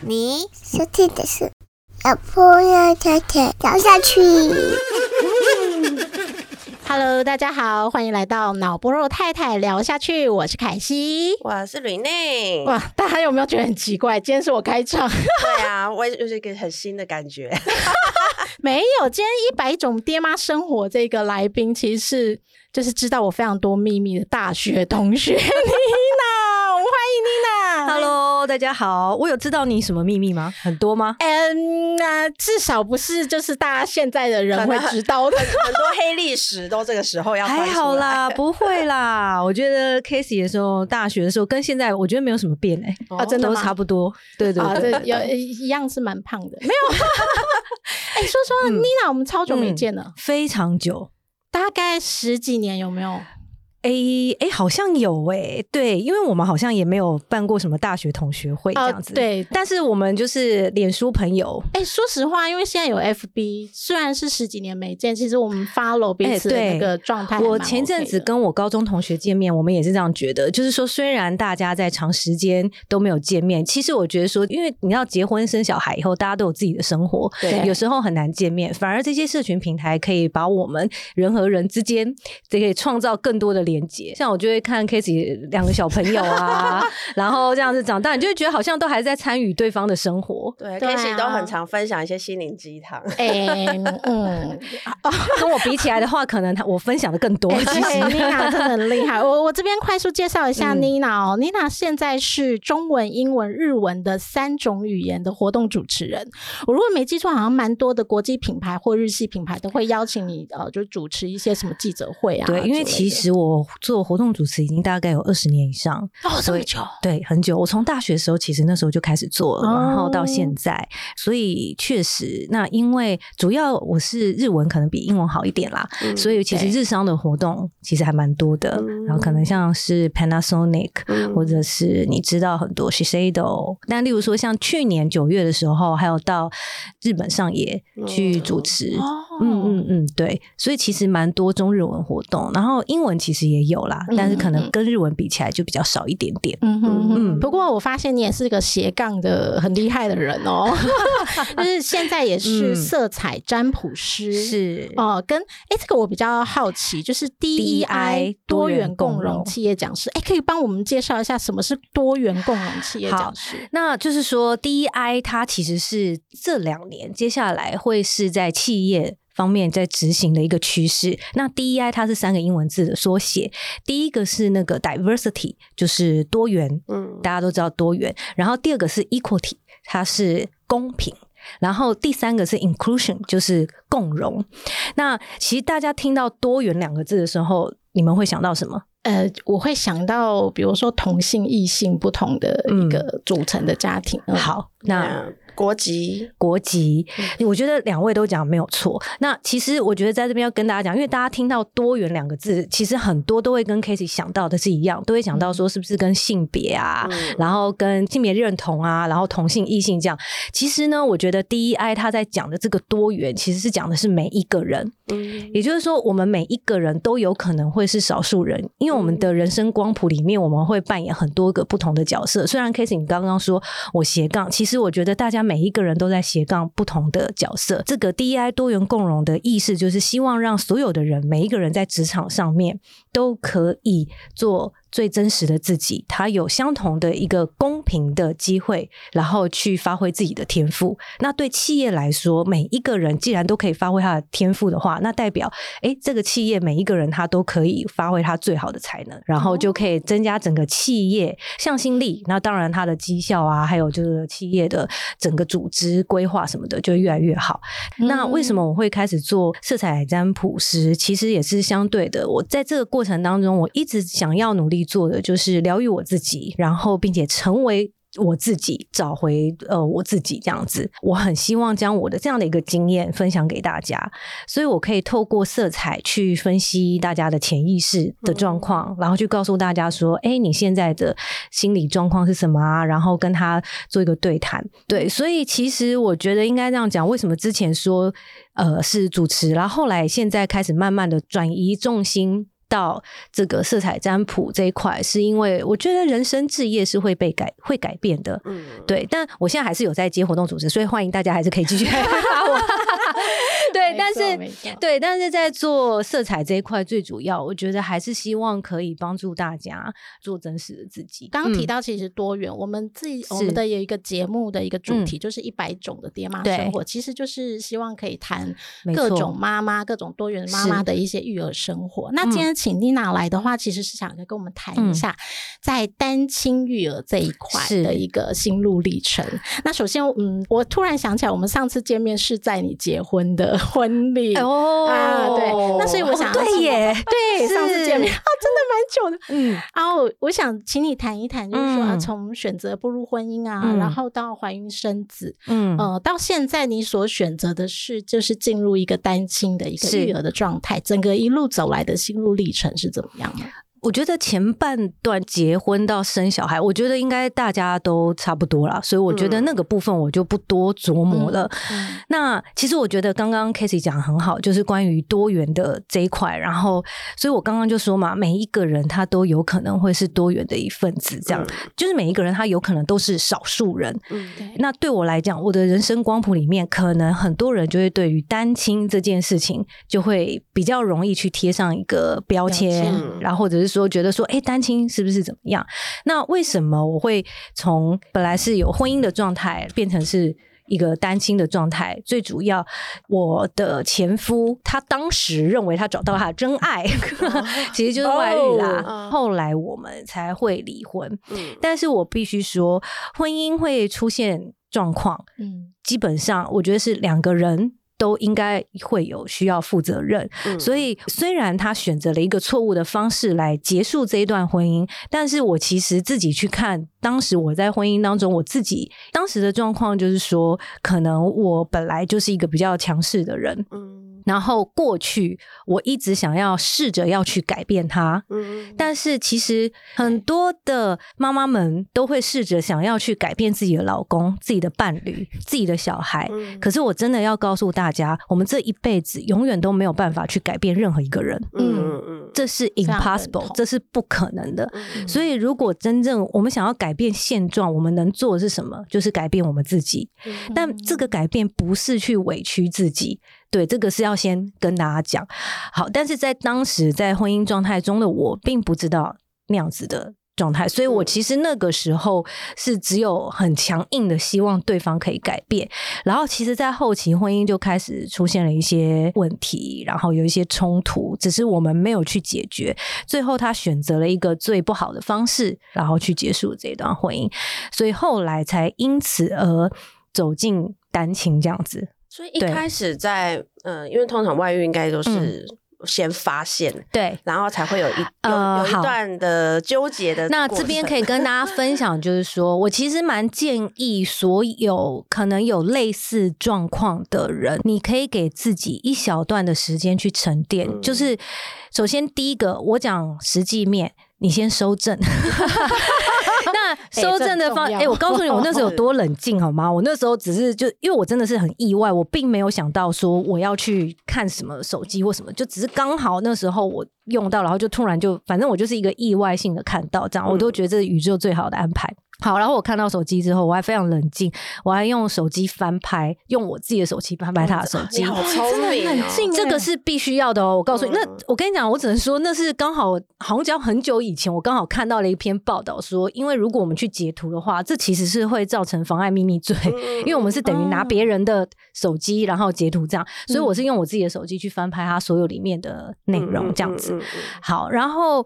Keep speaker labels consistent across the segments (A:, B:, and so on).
A: 你收听的是老婆要太太聊下去。
B: Hello，大家好，欢迎来到脑波肉太太聊下去，我是凯西。
C: 我是 Rene。
B: 哇，大家有没有觉得很奇怪？今天是我开场，
C: 对啊，我也就是一个很新的感觉。
B: 没有。今天一百种爹妈生活这个来宾，其实是就是知道我非常多秘密的大学同学 Nina，我们欢迎 Nina。
D: Hello，大家好。我有知道你什么秘密吗？很多吗？
B: 嗯，那、至少不是就是大家现在的人会知道的。
C: 很多黑历史都这个时候要
D: 还好啦，不会啦。我觉得 Casey 的时候，大学的时候跟现在，我觉得没有什么变哎、都
B: 啊真的都
D: 差不多。对对
B: 啊，
D: 对
B: 这有一样是蛮胖的，没有。哎、说实话、n i n a 我们超久没见了，
D: 非常久。
B: 大概十几年，有没有？
D: 诶诶，好像有诶，对，因为我们好像也没有办过什么大学同学会这
B: 哦
D: 样子，
B: 对。
D: 但是我们就是脸书朋友，
B: 哎、说实话，因为现在有 FB，虽然是十几年没见，其实我们 follow 彼此的那个状态 OK、
D: 我前阵子跟我高中同学见面，我们也是这样觉得，就是说，虽然大家在长时间都没有见面，其实我觉得说，因为你要结婚生小孩以后，大家都有自己的生活，
C: 对
D: 有时候很难见面，反而这些社群平台可以把我们人和人之间，这可以创造更多的连接。像我就会看 k a s e y 两个小朋友啊，然后这样子长大，你就会觉得好像都还在参与对方的生活。
C: 对
B: 对啊
C: k a s e y 都很常分享一些心灵鸡汤。
B: 哎、嗯，
D: 跟我比起来的话，可能他我分享的更多。
B: 哎
D: 其实
B: 对，Nina 真的很厉害。我我这边快速介绍一下
D: 嗯
B: Nina 哦、n i n a 现在是中文、英文、日文的三种语言的活动主持人。我如果没记错，好像蛮多的国际品牌或日系品牌都会邀请你呃，就主持一些什么记者会啊
D: 对，因为其实我做活动主持已经大概有二十年以上，
B: 哦这
D: 所以
B: 么久，
D: 对，很久。我从大学的时候，其实那时候就开始做了，然后到
B: 哦。
D: 现在，所以确实，那因为主要我是日文可能比英文好一点啦，
C: 嗯
D: 所以其实日商的活动其实还蛮多的。
C: 嗯。
D: 然后可能像是 Panasonic，、
C: 嗯。
D: 或者是你知道很多 Shiseido，但例如说像去年九月的时候，还有到日本上野去主持。
B: 哦。
D: 嗯嗯嗯，对，所以其实蛮多中日文活动，然后英文其实也有啦，但是可能跟日文比起来就比较少一点点。
B: 嗯哼哼，
D: 嗯。
B: 不过我发现你也是个斜杠的很厉害的人哦，就是现在也是
D: 嗯
B: 色彩占卜师，
D: 是。
B: 哦、跟哎，这个我比较好奇，就是 DEI 多元
D: 共融
B: 企业讲师，哎，可以帮我们介绍一下什么是多元共融企业
D: 好
B: 讲师？
D: 那就是说，DEI 它其实是这两年接下来会是在企业。方面在执行的一个趋势。那 DEI 它是三个英文字的缩写，第一个是那个 diversity，就是多元，
C: 嗯
D: 大家都知道多元。然后第二个是 equality，它是公平。然后第三个是 inclusion，就是共融。那其实大家听到多元两个字的时候，你们会想到什么？
B: 呃，我会想到，比如说同性、异性不同的一个组成的家庭。嗯，
D: 好，那
C: 那国籍。
D: 国籍，我觉得两位都讲没有错。那其实我觉得在这边要跟大家讲，因为大家听到多元两个字，其实很多都会跟 Casey 想到的是一样，都会想到说是不是跟性别啊，
C: 嗯。
D: 然后跟性别认同啊，然后同性异性这样。其实呢，我觉得 DEI 他在讲的这个多元，其实是讲的是每一个人，
C: 嗯。
D: 也就是说，我们每一个人都有可能会是少数人，因为我们的人生光谱里面，我们会扮演很多个不同的角色。虽然 Casey 你刚刚说我斜杠，其实我觉得大家每一个人都在斜杠不同的角色。这个 DEI 多元共融的意思，就是希望让所有的人，每一个人在职场上面都可以做。最真实的自己，他有相同的一个公平的机会，然后去发挥自己的天赋。那对企业来说，每一个人既然都可以发挥他的天赋的话，那代表诶，这个企业每一个人他都可以发挥他最好的才能，然后就可以增加整个企业向心力。那当然，他的绩效啊，还有就是企业的整个组织规划什么的，就越来越好。那为什么我会开始做色彩占卜师？其实也是相对的。我在这个过程当中，我一直想要努力做的就是疗愈我自己，然后并且成为。我自己，找回呃我自己这样子。我很希望将我的这样的一个经验分享给大家，所以我可以透过色彩去分析大家的潜意识的状况，然后去告诉大家说，哎，你现在的心理状况是什么啊？然后跟他做一个对谈。对，所以其实我觉得应该这样讲，为什么之前说呃是主持，然后后来现在开始慢慢的转移重心。到这个色彩占卜这一块，是因为我觉得人生置业是会被改、会改变的，嗯，对。但我现在还是有在接活动组织，所以欢迎大家还是可以继续来发我。对，但是对，但是在做色彩这一块，最主要我觉得还是希望可以帮助大家做真实的自己。
B: 刚刚提到其实多元，我们自己我们的有一个节目的一个主题就是一百种的爹妈生活，其实就是希望可以谈各种妈妈、各种多元妈妈的一些育儿生活。那今天请妮娜来的话，其实是想跟我们谈一下在单亲育儿这一块的一个心路历程。那首先，嗯，我突然想起来，我们上次见面是在你结婚的。婚礼。哦。啊，对，那所以我想
D: 对耶，
B: 对，上次见面。啊，真的蛮久的，嗯，然后我想请你谈一谈，就是说啊从选择步入婚姻啊，然后到怀孕生子，嗯。呃，到现在你所选择的是就是进入一个单亲的一个育儿的状态，整个一路走来的心路历程是怎么样的？
D: 我觉得前半段结婚到生小孩，我觉得应该大家都差不多啦，所以我觉得那个部分我就不多琢磨了。那其实我觉得刚刚 k a s e y 讲的很好，就是关于多元的这一块。然后，所以我刚刚就说嘛，每一个人他都有可能会是多元的一份子，这样就是每一个人他有可能都是少数人。嗯，那对我来讲，我的人生光谱里面，可能很多人就会对于单亲这件事情，就会比较容易去贴上一个标签，然后或者是。说觉得说，哎，单亲是不是怎么样？那为什么我会从本来是有婚姻的状态变成是一个单亲的状态？最主要，我的前夫他当时认为他找到他的真爱，其实就是外遇啦。后来我们才会离婚。但是我必须说，婚姻会出现状况，嗯，基本上我觉得是两个人。都应该会有需要负责任，所以虽然他选择了一个错误的方式来结束这一段婚姻，但是我其实自己去看，当时我在婚姻当中，我自己当时的状况就是说，可能我本来就是一个比较强势的人，嗯。然后过去我一直想要试着要去改变他，嗯，但是其实很多的妈妈们都会试着想要去改变自己的老公、自己的伴侣、自己的小孩。可是我真的要告诉大家，我们这一辈子永远都没有办法去改变任何一个人，嗯嗯，这是 impossible，这是不可能的。所以如果真正我们想要改变现状，我们能做的是什么？就是改变我们自己。但这个改变不是去委屈自己。对，这个是要先跟大家讲。好，但是在当时在婚姻状态中的我，并不知道那样子的状态，所以我其实那个时候是只有很强硬的希望对方可以改变，然后其实，在后期婚姻就开始出现了一些问题，然后有一些冲突，只是我们没有去解决，最后他选择了一个最不好的方式，然后去结束这段婚姻，所以后来才因此而走进单亲这样子。
C: 所以一开始在嗯，因为通常外遇应该都是先发现，
D: 对，
C: 然后才会有一有有一段的纠结的。
D: 那这边可以跟大家分享，就是说我其实蛮建议所有可能有类似状况的人，你可以给自己一小段的时间去沉淀。就是首先第一个，我讲实际面，你先收正。那收正的方，哎，我告诉你，我那时候有多冷静好吗？我那时候只是就，因为我真的是很意外，我并没有想到说我要去看什么手机或什么，就只是刚好那时候我用到，然后就突然就，反正我就是一个意外性的看到这样，我都觉得这是宇宙最好的安排。好，然后我看到手机之后，我还非常冷静，我还用手机翻拍，用我自己的手机翻拍他的手机，
C: 好聪明，
B: 冷静，
D: 这个是必须要的哦。我告诉你，那我跟你讲，我只能说那是刚好，好像很久以前，我刚好看到了一篇报道说，因为如果我们去截图的话，这其实是会造成妨碍秘密罪，因为我们是等于拿别人的手机然后截图这样，所以我是用我自己的手机去翻拍他所有里面的内容这样子。好，然后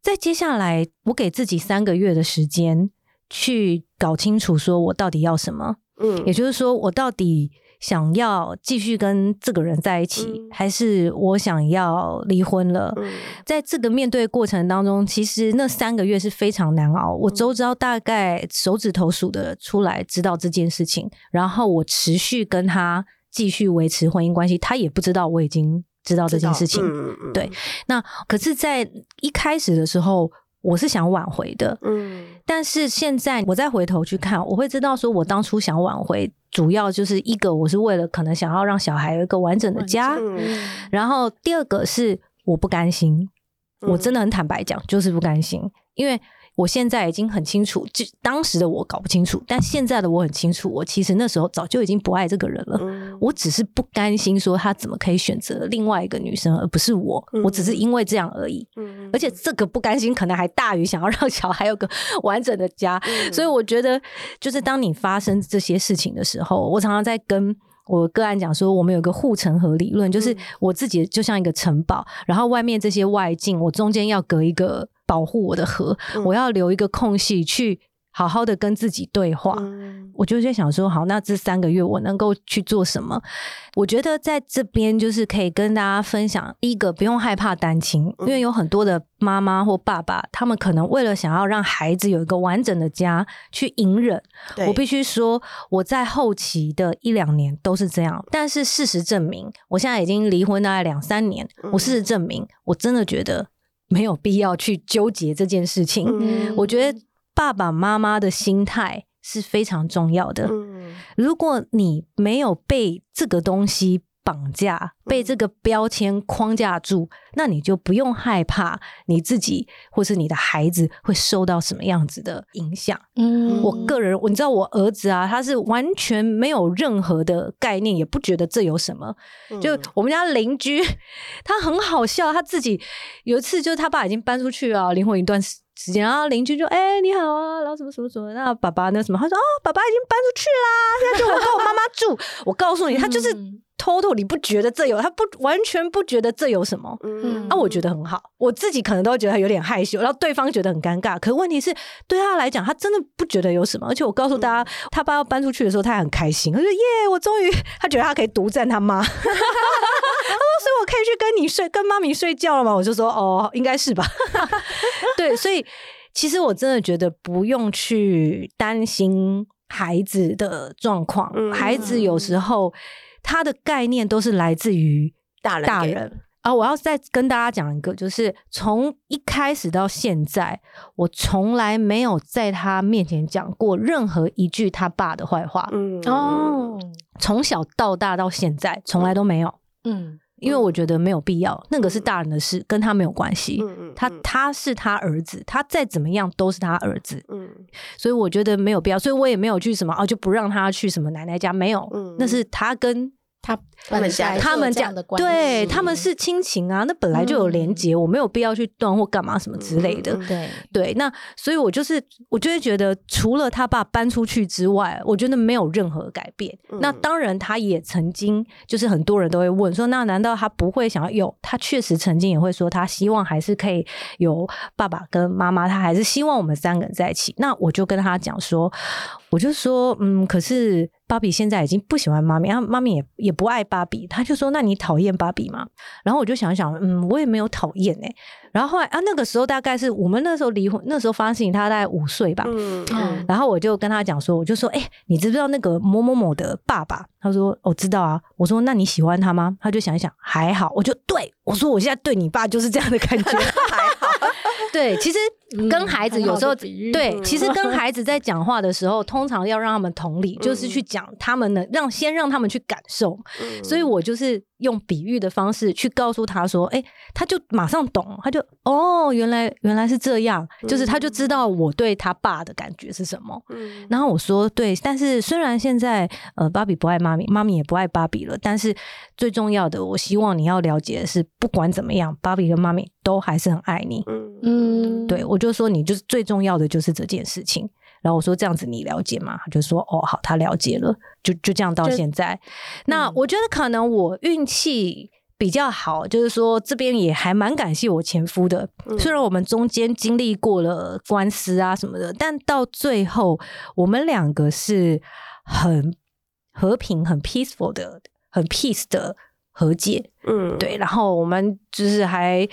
D: 在接下来，我给自己三个月的时间。去搞清楚，说我到底要什么？嗯，也就是说，我到底想要继续跟这个人在一起，
C: 嗯
D: 还是我想要离婚了？
C: 嗯
D: 在这个面对过程当中，其实那三个月是非常难熬。我周遭大概手指头数的出来，知道这件事情，然后我持续跟他继续维持婚姻关系，他也不知道我已经知道这件事情。
C: 嗯嗯
D: 对，那可是，在一开始的时候，我是想挽回的，
C: 嗯。
D: 但是现在我再回头去看，我会知道说我当初想挽回，主要就是一个我是为了可能想要让小孩有一个完整的家，
C: 嗯。
D: 然后第二个是我不甘心，
C: 嗯
D: 我真的很坦白讲，就是不甘心，因为我现在已经很清楚，就当时的我搞不清楚，但现在的我很清楚，我其实那时候早就已经不爱这个人了。
C: 嗯
D: 我只是不甘心，说他怎么可以选择另外一个女生，而不是我。
C: 嗯
D: 我只是因为这样而已。
C: 嗯
D: 而且这个不甘心，可能还大于想要让小孩有个 完整的家。
C: 嗯
D: 所以我觉得，就是当你发生这些事情的时候，我常常在跟我个案讲说，我们有个护城河理论，就是
C: 嗯
D: 我自己就像一个城堡，然后外面这些外境，我中间要隔一个保护我的河，
C: 嗯
D: 我要留一个空隙去好好的跟自己对话。
C: 嗯
D: 我就在想说，好，那这三个月我能够去做什么？我觉得在这边就是可以跟大家分享，第一个不用害怕单亲，因为有很多的妈妈或爸爸，他们可能为了想要让孩子有一个完整的家，去隐忍。我必须说，我在后期的一两年都是这样，但是事实证明，我现在已经离婚大概两三年，
C: 嗯
D: 我事实证明，我真的觉得没有必要去纠结这件事情。
C: 嗯
D: 我觉得爸爸妈妈的心态是非常重要的。
C: 嗯
D: 如果你没有被这个东西绑架，被这个标签框架住，那你就不用害怕你自己或是你的孩子会受到什么样子的影响。
B: 嗯
D: 我个人，你知道我儿子啊，他是完全没有任何的概念，也不觉得这有什么。就
C: 嗯
D: 我们家邻居，他很好笑，他自己有一次就是他爸已经搬出去啊，灵魂一段时时间，然后邻居就哎、你好啊，然后什么什么什么，那爸爸那什么，他说哦爸爸已经搬出去啦，现在就我跟我妈妈住。我告诉你，他就是
B: 嗯
D: total，你不觉得这有，他不完全不觉得这有什么。
C: 嗯
D: 啊，我觉得很好，我自己可能都会觉得有点害羞，然后对方觉得很尴尬。可问题是，对他来讲，他真的不觉得有什么。而且我告诉大家，他爸要搬出去的时候，他还很开心，他说：“耶，我终于，他觉得他可以独占他妈。”他说：“所以我可以去跟你睡，跟妈咪睡觉了吗？”我就说：“哦，应该是吧。”对，所以其实我真的觉得不用去担心孩子的状况，
C: 嗯
D: 孩子有时候他的概念都是来自于
C: 大人
D: 大人。啊，我要再跟大家讲一个，就是从一开始到现在，我从来没有在他面前讲过任何一句他爸的坏话，
C: 嗯。
B: 哦，
D: 从小到大到现在，从来都没有，
B: 嗯。
D: 因为我觉得没有必要，那个是大人的事，跟他没有关系。
C: 嗯嗯。
D: 他他是他儿子，他再怎么样都是他儿子，
C: 嗯。
D: 所以我觉得没有必要，所以我也没有去什么哦，就不让他去什么奶奶家，没有，
C: 嗯。
D: 那是他跟
B: 他
C: 他们家
D: 他们讲
B: 的关系，
D: 对他们是亲情啊，那本来就有连结，我没有必要去断或干嘛什么之类的。
B: 对，
D: 对，那所以我就是我就会觉得，除了他爸搬出去之外，我觉得没有任何改变。
C: 嗯
D: 那当然，他也曾经就是很多人都会问说，那难道他不会想要有？他确实曾经也会说，他希望还是可以有爸爸跟妈妈，他还是希望我们三个人在一起。那我就跟他讲说，我就说，嗯，可是芭比现在已经不喜欢妈咪，然后妈咪也也不爱芭比，他就说，那你讨厌芭比吗？然后我就想想，嗯，我也没有讨厌哎。然后后来啊，那个时候大概是我们那时候离婚，那时候发生事情，他大概五岁吧。
C: 嗯
B: 嗯
D: 然后我就跟他讲说，我就说，哎、你知不知道那个某某某的爸爸？他说，我、知道啊。我说，那你喜欢他吗？他就想一想，还好。我就对我说，我现在对你爸就是这样的感觉，
C: 还好，
D: 对，其实跟孩子有时候、对，
C: 嗯。
D: 其实跟孩子在 讲话的时候，通常要让他们同理，就是去讲他们的，让先让他们去感受。
C: 嗯。
D: 所以我就是用比喻的方式去告诉他说，哎、他就马上懂，他就哦，原来原来是这样，就是他就知道我对他爸的感觉是什么。
C: 嗯。
D: 然后我说对，但是虽然现在呃芭比不爱妈咪，妈咪也不爱芭比了，但是最重要的，我希望你要了解的是，不管怎么样，芭比跟妈咪都还是很爱你。
C: 嗯。
B: 嗯，
D: 对我就说你就是最重要的就是这件事情。然后我说这样子你了解吗？他就说哦好，他了解了，就就这样到
B: 就
D: 现在。那
B: 嗯
D: 我觉得可能我运气。比较好，就是说这边也还蛮感谢我前夫的。
C: 嗯
D: 虽然我们中间经历过了官司啊什么的，但到最后我们两个是很和平、很 peaceful 的、很 peace 的和解。
C: 嗯，
D: 对，然后我们就是还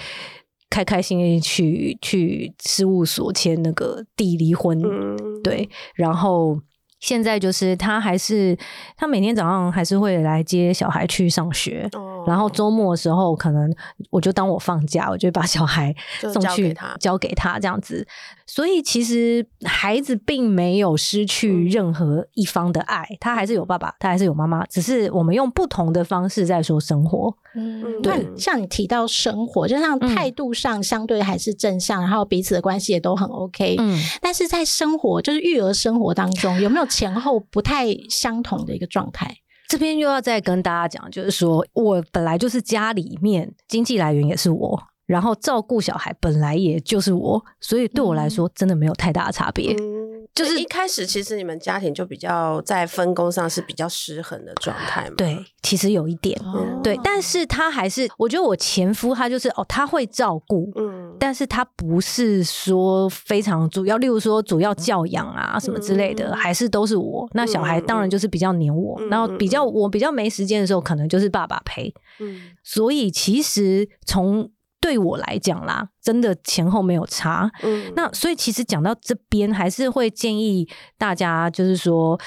D: 开开心心去去事务所签那个地离婚，
C: 嗯，
D: 对，然后现在就是他还是他每天早上还是会来接小孩去上学，
C: 哦。
D: 然后周末的时候可能我就当我放假，我就把小孩送去
C: 交给他。
D: 交给他这样子，所以其实孩子并没有失
C: 嗯
D: 去任何一方的爱，他还是有爸爸，他还是有妈妈，只是我们用不同的方式在说生活。
B: 嗯，
C: 对
B: 像你提到生活，就像
D: 嗯
B: 态度上相对还是正向，然后彼此的关系也都很 OK。
D: 嗯，
B: 但是在生活，就是育儿生活当中，有没有前后不太相同的一个状态？
D: 这边又要再跟大家讲，就是说我本来就是家里面经济来源也是我，然后照顾小孩本来也就是我，所以对我来说真的没有太大的差别。
C: 嗯，
D: 就
C: 就是是一开始其实你们家庭就比较在分工上是比较失衡的状态嘛。
D: 对，其实有一点。
C: 哦
D: 对，但是他还是，我觉得我前夫他就是哦，他会照顾，
C: 嗯，
D: 但是他不是说非常主要，例如说主要教养啊什么之类的，
C: 嗯
D: 还是都是我。那小孩当然就是比较黏我，
C: 嗯
D: 然后比较我比较没时间的时候，可能就是爸爸陪。
C: 嗯
D: 所以其实从对我来讲啦，真的前后没有差。
C: 嗯
D: 那所以其实讲到这边，还是会建议大家，就是说，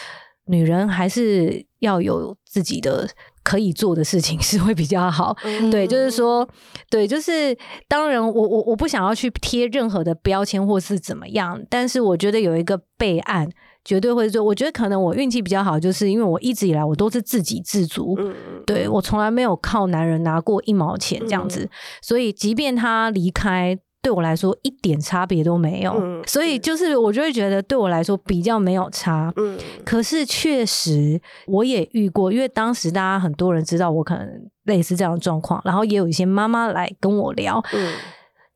D: 女人还是要有自己的可以做的事情，是会比较好。
C: 嗯
D: 对，就是说，对，就是当然我，我我不想要去贴任何的标签或是怎么样，但是我觉得有一个备案，绝对会做。我觉得可能我运气比较好，就是因为我一直以来我都是自给自足，
C: 嗯
D: 对我从来没有靠男人拿过一毛钱这样子，
C: 嗯
D: 所以即便他离开。对我来说一点差别都没有，
C: 嗯
D: 所以就是我就会觉得对我来说比较没有差。
C: 嗯
D: 可是确实我也遇过，因为当时大家很多人知道我可能类似这样的状况，然后也有一些妈妈来跟我聊，
C: 嗯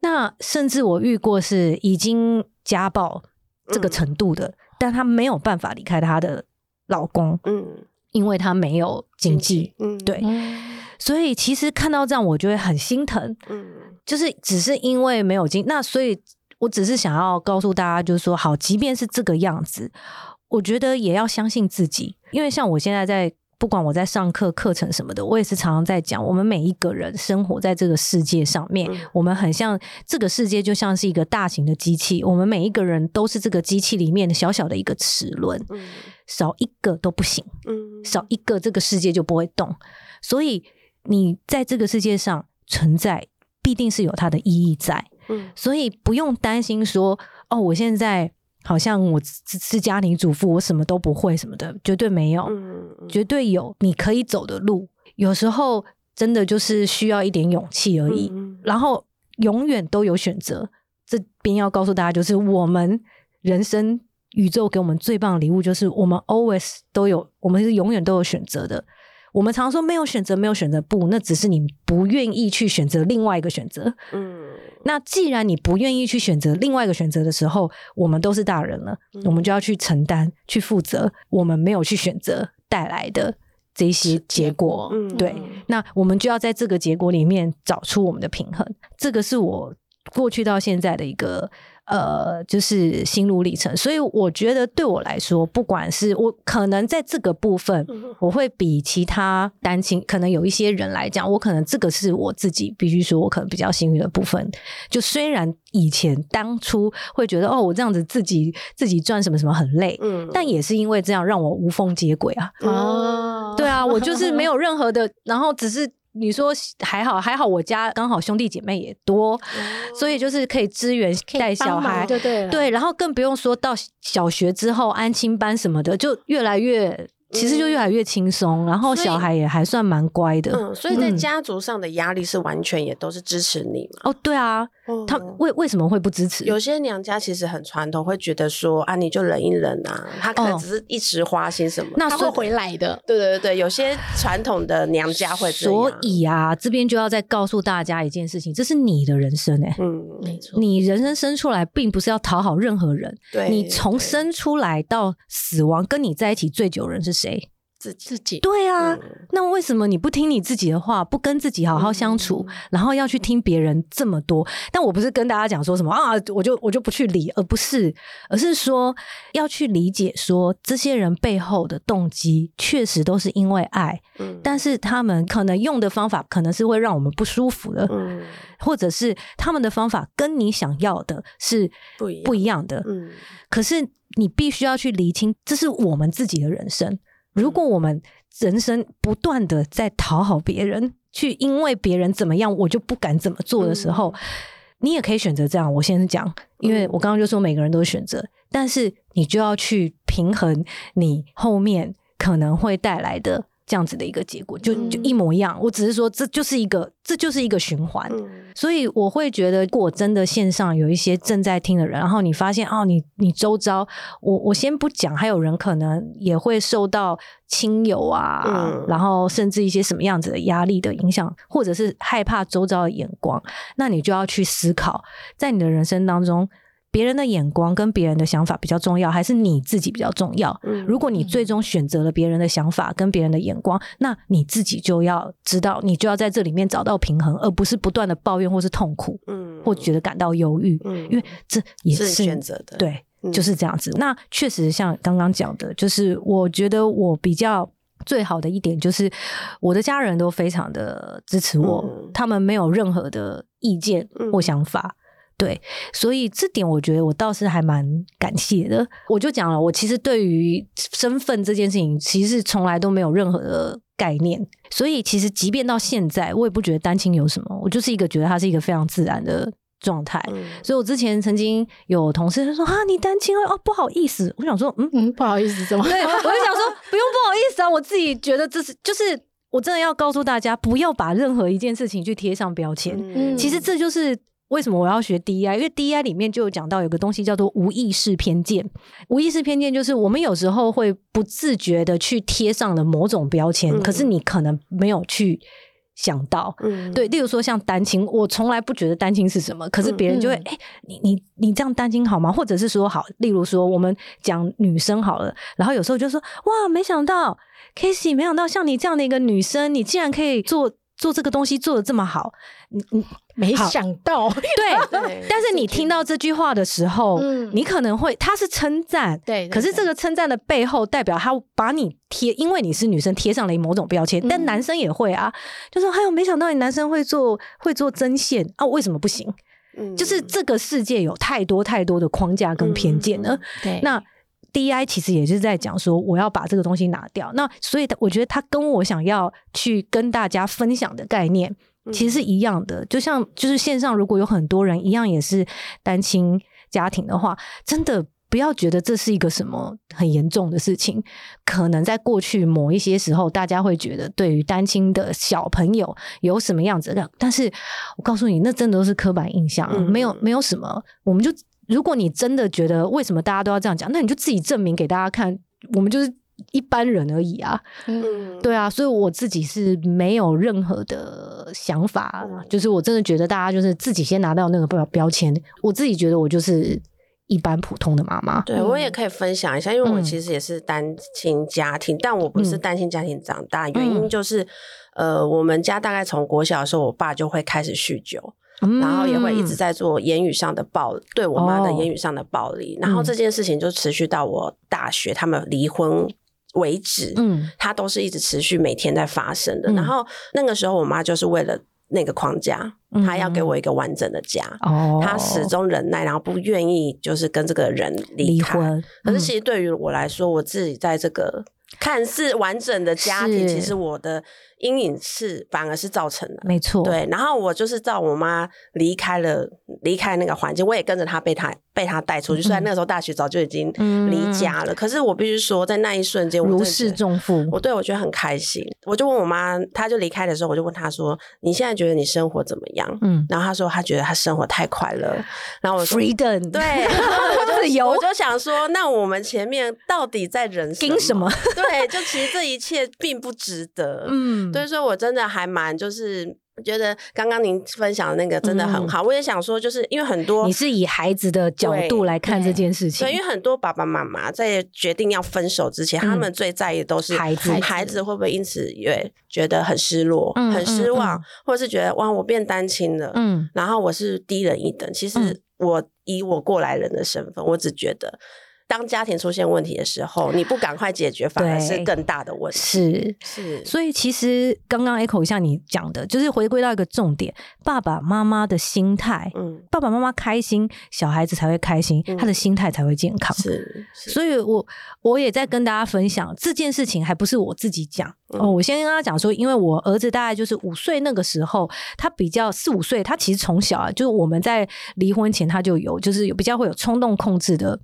D: 那甚至我遇过是已经家暴这个
C: 嗯
D: 程度的，但她没有办法离开她的老公，
C: 嗯，
D: 因为她没有经济。
C: 嗯
D: 对
B: 嗯
D: 所以其实看到这样，我就会很心疼，
C: 嗯
D: 就是只是因为没有经，那所以我只是想要告诉大家，就是说，好，即便是这个样子，我觉得也要相信自己，因为像我现在在。不管我在上课、课程什么的，我也是常常在讲，我们每一个人生活在这个世界上面，
C: 嗯
D: 我们很像这个世界就像是一个大型的机器，我们每一个人都是这个机器里面的小小的一个齿轮，
C: 嗯
D: 少一个都不行。
C: 嗯
D: 少一个，这个世界就不会动。所以你在这个世界上存在，必定是有它的意义在。
C: 嗯
D: 所以不用担心说，哦，我现在好像我是是家庭主妇，我什么都不会什么的，绝对没有，
C: 嗯
D: 绝对有你可以走的路。有时候真的就是需要一点勇气而已。
C: 嗯
D: 然后永远都有选择。这边要告诉大家，就是我们人生宇宙给我们最棒的礼物，就是我们 always 都有，我们是永远都有选择的。我们常说没有选择，没有选择，不，那只是你不愿意去选择另外一个选择。
C: 嗯
D: 那既然你不愿意去选择另外一个选择的时候，我们都是大人了，
C: 嗯
D: 我们就要去承担、去负责我们没有去选择带来的这一些结果。
C: 嗯
D: 对，那我们就要在这个结果里面找出我们的平衡。这个是我过去到现在的一个呃，就是心路历程。所以我觉得对我来说，不管是我可能在这个部分，
C: 嗯
D: 我会比其他单亲可能有一些人来讲，我可能这个是我自己必须说，我可能比较幸运的部分。就虽然以前当初会觉得哦，我这样子自己自己赚什么什么很累，
C: 嗯
D: 但也是因为这样让我无缝接轨啊。
B: 哦，
D: 对啊，我就是没有任何的，然后只是你说还好还好，我家刚好兄弟姐妹也多，所以就是可以支援带小孩，
B: 就对了
D: 对，然后更不用说到小学之后安亲班什么的，就越来越。其实就越来越轻松，然后小孩也还算蛮乖的。
C: 嗯，所以在
D: 嗯
C: 家族上的压力是完全也都是支持你嘛？
D: 哦，对啊，他
C: 哦
D: 为为什么会不支持？
C: 有些娘家其实很传统，会觉得说啊，你就忍一忍啊，他可能
D: 哦
C: 只是一时花心什么。
D: 那
B: 会回来的。
C: 对对对，有些传统的娘家会这样。
D: 所以啊，这边就要再告诉大家一件事情，这是你的人生哎、
C: 嗯，
B: 没错，
D: 你人生生出来，并不是要讨好任何人。
C: 对，
D: 你从生出来到死亡，跟你在一起最久的人是谁？
C: 自己。
B: 自己
D: 对啊，
C: 嗯
D: 那为什么你不听你自己的话，不跟自己好好相处，
C: 嗯
D: 然后要去听别人这么多？但我不是跟大家讲说什么啊，我就我就不去理，而不是，而是说要去理解说这些人背后的动机确实都是因为爱，
C: 嗯
D: 但是他们可能用的方法可能是会让我们不舒服的，
C: 嗯
D: 或者是他们的方法跟你想要的是
C: 不一样
D: 不一样的。
C: 嗯
D: 可是你必须要去厘清，这是我们自己的人生。如果我们人生不断的在讨好别人，去因为别人怎么样，我就不敢怎么做的时候，你也可以选择这样。我先讲，因为我刚刚就说每个人都是选择，但是你就要去平衡你后面可能会带来的这样子的一个结果，就就一模一样。我只是说，这就是一个，这就是一个循环。
C: 嗯
D: 所以我会觉得，如果真的线上有一些正在听的人，然后你发现哦，你你周遭，我我先不讲，还有人可能也会受到亲友啊，
C: 嗯
D: 然后甚至一些什么样子的压力的影响，或者是害怕周遭的眼光，那你就要去思考，在你的人生当中，别人的眼光跟别人的想法比较重要，还是你自己比较重要？
C: 嗯
D: 如果你最终选择了别人的想法跟别人的眼光，那你自己就要知道，你就要在这里面找到平衡，而不是不断的抱怨或是痛苦，
C: 嗯
D: 或觉得感到忧郁，
C: 嗯
D: 因为这也
C: 是
D: 是
C: 选择的
D: 对，
C: 嗯
D: 就是这样子。那确实像刚刚讲的，就是我觉得我比较。最好的一点就是，我的家人都非常的支持我，
C: 嗯
D: 他们没有任何的意见或想法。对，所以这点我觉得我倒是还蛮感谢的。我就讲了，我其实对于身份这件事情，其实从来都没有任何的概念。所以其实即便到现在，我也不觉得单亲有什么，我就是一个觉得它是一个非常自然的状态。
C: 嗯
D: 所以我之前曾经有同事他说啊，你单亲了哦，不好意思。我想说，嗯，
B: 嗯，不好意思，怎么？
D: 对，我就想说 不用不好意思啊，我自己觉得这是就是我真的要告诉大家，不要把任何一件事情去贴上标签。
C: 嗯
D: 其实这就是为什么我要学 DEI，因为 DEI 里面就有讲到有个东西叫做无意识偏见。无意识偏见就是我们有时候会不自觉的去贴上了某种标签，
C: 嗯
D: 可是你可能没有去想到。
C: 嗯
D: 对，例如说像单亲，我从来不觉得单亲是什么，可是别人就会，
B: 嗯
D: 哎、你你你这样单亲好吗？或者是说好，例如说我们讲女生好了，然后有时候就说，哇，没想到 k a s e y 没想到像你这样的一个女生，你竟然可以做做这个东西做的这么好，你你
B: 没想到，
D: 对。
C: 对
D: 但是你听到这句话的时候，
B: 嗯
D: 你可能会，他是称赞，
B: 对对
D: 可是这个称赞的背后，代表他把你贴，因为你是女生，贴上了某种标签。但
B: 嗯
D: 男生也会啊，就说：“哎呦，没想到你男生会做会做针线啊，为什么不行？”
C: 嗯
D: 就是这个世界有太多太多的框架跟偏见了。
B: 对，
D: 那 DI 其实也是在讲说，我要把这个东西拿掉。那所以我觉得他跟我想要去跟大家分享的概念，其实是一样的。就像就是线上如果有很多人一样也是单亲家庭的话，真的。不要觉得这是一个什么很严重的事情，可能在过去某一些时候，大家会觉得对于单亲的小朋友有什么样子的，但是我告诉你，那真的都是刻板印象，
C: 嗯
D: 没有没有什么，我们就如果你真的觉得为什么大家都要这样讲，那你就自己证明给大家看，我们就是一般人而已啊。
C: 嗯。
D: 对啊，所以我自己是没有任何的想法，
C: 嗯。
D: 就是我真的觉得大家就是自己先拿到那个标标签，我自己觉得我就是一般普通的妈妈。
C: 对，我也可以分享一下，因为我
D: 嗯。
C: 其实也是单亲家庭，但我不是
D: 嗯。
C: 单亲家庭长大，原因
D: 嗯。
C: 就是，呃，我们家大概从国小的时候，我爸就会开始酗酒，然后也会一直
D: 嗯。
C: 在做言语上的暴，对我妈的
D: 哦
C: 言语上的暴力，然后
D: 嗯。
C: 这件事情就持续到我大学他们离婚为止，
D: 嗯
C: 它都是一直持续每天在发生的。
D: 嗯
C: 然后那个时候，我妈就是为了那个框架，
D: 嗯
C: 她要给我一个完整的家。
D: 哦，
C: 她始终忍耐，然后不愿意就是跟这个人离
D: 婚，
C: 可是
D: 嗯。
C: 其实对于我来说，我自己在这个看似完整的家庭，其实我的阴影是反而是造成的。
D: 没错，
C: 对，然后我就是照我妈离开了，离开那个环境，我也跟着她被她被他带出去。虽然那个时候大学早就已经
D: 嗯
C: 离家了，可是我必须说，在那一瞬间，
D: 如释重负。
C: 我对我觉得很开心。我就问我妈，她就离开的时候，我就问她说：“你现在觉得你生活怎么样？”
D: 嗯
C: 然后她说她觉得她生活太快乐。然后我说
D: ，freedom，
C: 对，我就
D: 自由
C: 我就想说，那我们前面到底在忍
D: 盯什么？
C: 对，就其实这一切并不值得。
D: 嗯，
C: 所以说我真的还蛮就是我觉得刚刚您分享的那个真的很好，我也想说，就是因为很多
D: 你是以孩子的角度来看这件事情，
C: 对，因为很多爸爸妈妈在决定要分手之前，他们最在意的都是
D: 孩子
C: 孩子会不会因此也觉得很失落、
D: 嗯
C: 很失望，或者是觉得哇，我变单亲了，
D: 嗯
C: 然后我是低人一等。其实我以我过来人的身份，我只觉得。当家庭出现问题的时候，你不赶快解决，反而是
D: 对
C: 更大的问题。
D: 是。
C: 是，
D: 所以其实刚刚 echo 一下你讲的，就是回归到一个重点，爸爸妈妈的心态，
C: 嗯，
D: 爸爸妈妈开心，小孩子才会开心，
C: 嗯
D: 他的心态才会健康。
C: 是，是
D: 所以我我也在跟大家分享这件事情，还不是我自己讲、
C: 嗯
D: 哦。我先跟他讲说，因为我儿子大概就是五岁那个时候，他比较四五岁，他其实从小啊，就是我们在离婚前他就有，就是有比较会有冲动控制的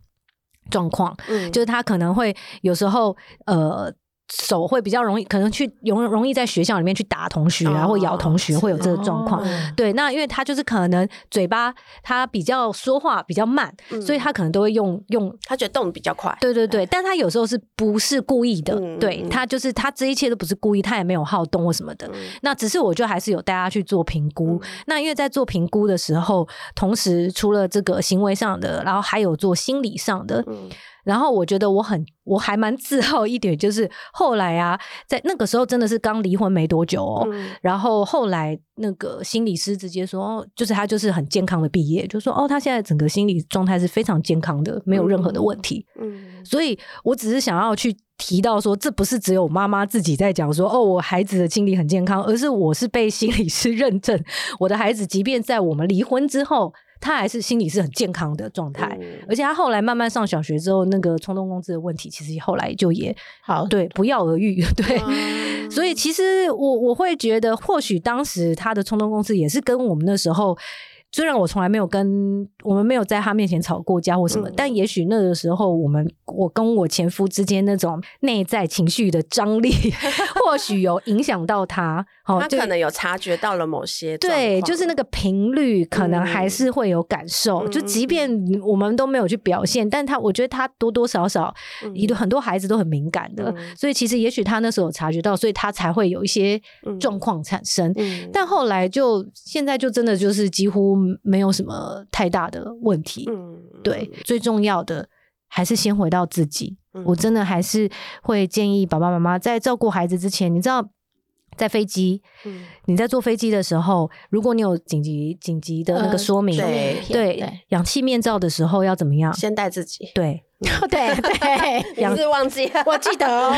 D: 状况，
C: 嗯
D: 就是他可能会有时候呃。手会比较容易，可能去容容易在学校里面去打同学啊，
C: 哦
D: 或咬同学，会有这个状况。
B: 哦
D: 对，那因为他就是可能嘴巴他比较说话比较慢，
C: 嗯
D: 所以他可能都会用用
C: 他觉得动得比较快。
D: 对对对，但他有时候是不是故意的？对他就是他这一切都不是故意，他也没有好动或什么的。
C: 嗯
D: 那只是我就还是有带他去做评估。
C: 嗯
D: 那因为在做评估的时候，同时除了这个行为上的，然后还有做心理上的。
C: 嗯
D: 然后我觉得我很我还蛮自豪一点，就是后来啊，在那个时候真的是刚离婚没多久哦。
C: 嗯
D: 然后后来那个心理师直接说，哦，就是他就是很健康的毕业，就说哦，他现在整个心理状态是非常健康的，没有任何的问题。
C: 嗯
D: 所以我只是想要去提到说，这不是只有妈妈自己在讲说，哦，我孩子的心理很健康，而是我是被心理师认证，我的孩子即便在我们离婚之后，他还是心理是很健康的状态。
C: 嗯
D: 而且他后来慢慢上小学之后，那个冲动控制的问题，其实后来就也
B: 好
D: 对不药而愈，对。
C: 嗯
D: 所以其实我我会觉得，或许当时他的冲动控制也是跟我们那时候。虽然我从来没有跟我们没有在他面前吵过架或什么，
C: 嗯
D: 但也许那个时候我们我跟我前夫之间那种内在情绪的张力，或许有影响到他。哦，
C: 他可能有察觉到了某些
D: 对，就是那个频率，可能还是会有感受。
C: 嗯
D: 就即便我们都没有去表现，但他我觉得他多多少少，很多孩子都很敏感的，
C: 嗯
D: 所以其实也许他那时候有察觉到，所以他才会有一些
C: 嗯
D: 状况产生。
C: 嗯
D: 但后来就现在就真的就是几乎没有什么太大的问题。
C: 嗯
D: 对，最重要的还是先回到自己。
C: 嗯
D: 我真的还是会建议爸爸妈妈在照顾孩子之前，你知道。在飞机，
C: 嗯
D: 你在坐飞机的时候，如果你有紧急紧急的那个
B: 呃
D: 说明，
C: 对
D: 对
B: 对
D: 氧气面罩的时候要怎么样？
C: 先戴自己，
D: 对，
B: 对 对，
C: 你是忘记了，
B: 我记得哦。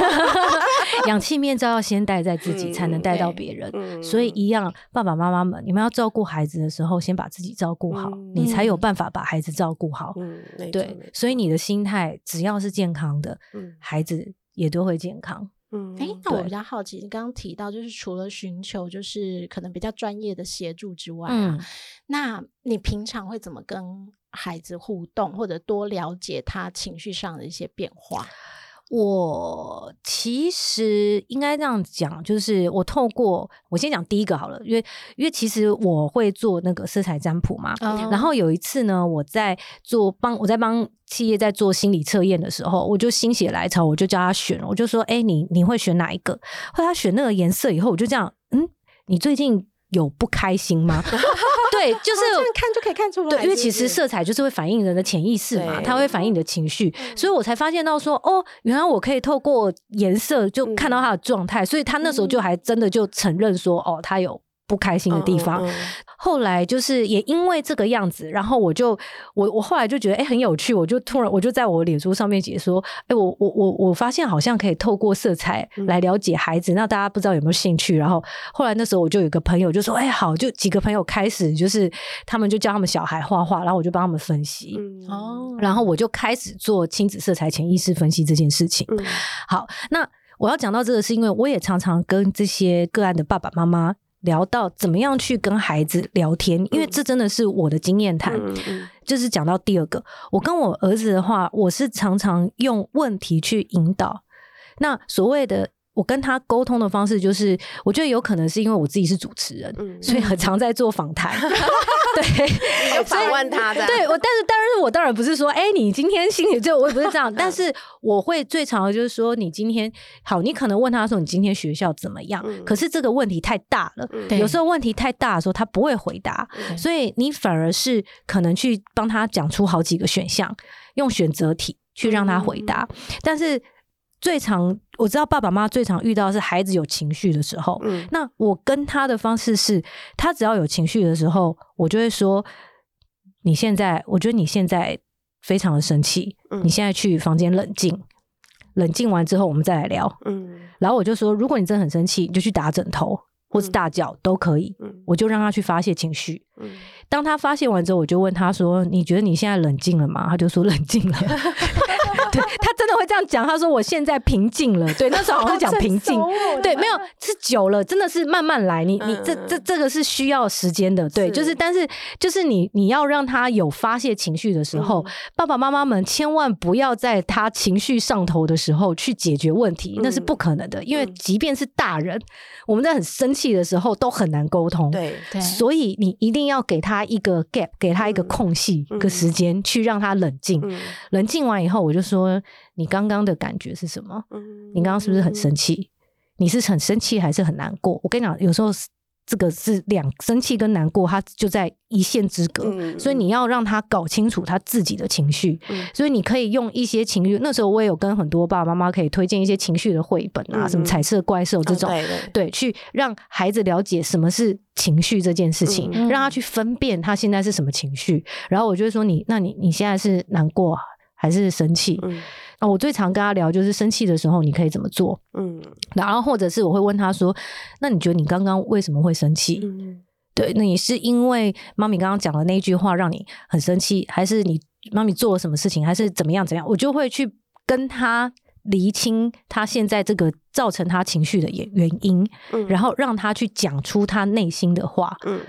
D: 氧气面罩要先戴在自己，
C: 嗯
D: 才能戴到
B: 对
D: 别人。
C: 嗯
D: 所以一样，爸爸妈妈们，你们要照顾孩子的时候，先把自己照顾好，
C: 嗯
D: 你才有办法把孩子照顾好。
C: 嗯，
D: 对所以你的心态只要是健康的，
C: 嗯
D: 孩子也都会健康。
C: 嗯
B: 哎，那我比较好奇，你刚刚提到就是除了寻求就是可能比较专业的协助之外啊，
D: 嗯
B: 那你平常会怎么跟孩子互动，或者多了解他情绪上的一些变化？
D: 我其实应该这样讲，就是我透过我先讲第一个好了，因为因为其实我会做那个色彩占卜嘛，
B: 哦
D: 然后有一次呢，我在做帮我在帮企业在做心理测验的时候，我就心血来潮，我就叫他选，我就说，哎、你你会选哪一个？后来他选那个颜色以后，我就这样，嗯，你最近有不开心吗？对，就是。
B: 哦这样看就可以看出来，
D: 对，因为其实色彩就是会反映人的潜意识嘛，它会反映你的情绪，所以我才发现到说，哦，原来我可以透过颜色就看到他的状态，所以他那时候就还真的就承认说，哦，他有不开心的地方。
C: 嗯嗯
D: 后来就是也因为这个样子，然后我就我我后来就觉得哎、诶很有趣，我就突然我就在我脸书上面解说，哎、我我我我发现好像可以透过色彩来了解孩子，那大家不知道有没有兴趣？然后后来那时候我就有一个朋友就说，哎、好，就几个朋友开始就是他们就教他们小孩画画，然后我就帮他们分析。
C: 嗯
B: 哦，
D: 然后我就开始做亲子色彩潜意识分析这件事情。
C: 嗯
D: 好，那我要讲到这个，是因为我也常常跟这些个案的爸爸妈妈聊到怎么样去跟孩子聊天，因为这真的是我的经验谈。就是讲到第二个，我跟我儿子的话，我是常常用问题去引导。那所谓的。我跟他沟通的方式就是，我觉得有可能是因为我自己是主持人，
C: 嗯
D: 所以很常在做访谈。对，
C: 你就访问他的，
D: 对我，但是当然是我当然不是说，哎、你今天心里就我也不是这样，但是我会最常的就是说，你今天好，你可能问他说你今天学校怎么样，
C: 嗯
D: 可是这个问题太大了，
C: 嗯
D: 有时候问题太大的时候他不会回答，
C: 嗯
D: 所以你反而是可能去帮他讲出好几个选项，用选择题去让他回答，但是。最常我知道爸爸妈妈最常遇到是孩子有情绪的时候，
C: 嗯。
D: 那我跟他的方式是，他只要有情绪的时候，我就会说：你现在，我觉得你现在非常的生气，
C: 嗯。
D: 你现在去房间冷静，冷静完之后我们再来聊。
C: 嗯。
D: 然后我就说，如果你真的很生气，你就去打枕头或是大叫都可以，
C: 嗯。
D: 我就让他去发泄情绪。
C: 嗯
D: 当他发泄完之后，我就问他说：“你觉得你现在冷静了吗？”他就说：“冷静了。”对他真的会这样讲，他说：“我现在平静了。”对，那时候好像是讲平静。对，没有是久了，真的是慢慢来。你你这
C: 嗯
D: 这这个是需要时间的，对，
C: 是
D: 就是但是就是你你要让他有发泄情绪的时候，
C: 嗯
D: 爸爸妈妈们千万不要在他情绪上头的时候去解决问题，那是不可能的，因为
C: 嗯
D: 即便是大人，我们在很生气的时候都很难沟通。
C: 对，
B: 对，
D: 所以你一定要给他一个 gap，给他一个
C: 嗯
D: 空隙、个时间，去让他冷静。
C: 嗯
D: 冷静完以后，我就说：“你刚刚的感觉是什么？
C: 嗯
D: 你刚刚是不是很生气？你是很生气还是很难过？”我跟你讲，有时候是这个是两生气跟难过，它就在一线之隔。
C: 嗯
D: 所以你要让他搞清楚他自己的情绪，
C: 嗯
D: 所以你可以用一些情绪。那时候我也有跟很多爸爸妈妈可以推荐一些情绪的绘本啊，
C: 嗯
D: 什么彩色怪兽这种，
C: 哦对对
D: 对，去让孩子了解什么是情绪这件事情，
B: 嗯
D: 让他去分辨他现在是什么情绪。然后我就会说你，那你你现在是难过还是生气？
C: 嗯
D: 那我最常跟他聊就是生气的时候你可以怎么做，
C: 嗯
D: 然后或者是我会问他说，那你觉得你刚刚为什么会生气？
C: 嗯
D: 对，那你是因为妈咪刚刚讲的那一句话让你很生气，还是你妈咪做了什么事情，还是怎么样怎么样？我就会去跟他厘清他现在这个造成他情绪的原原因，
C: 嗯
D: 然后让他去讲出他内心的话。
C: 嗯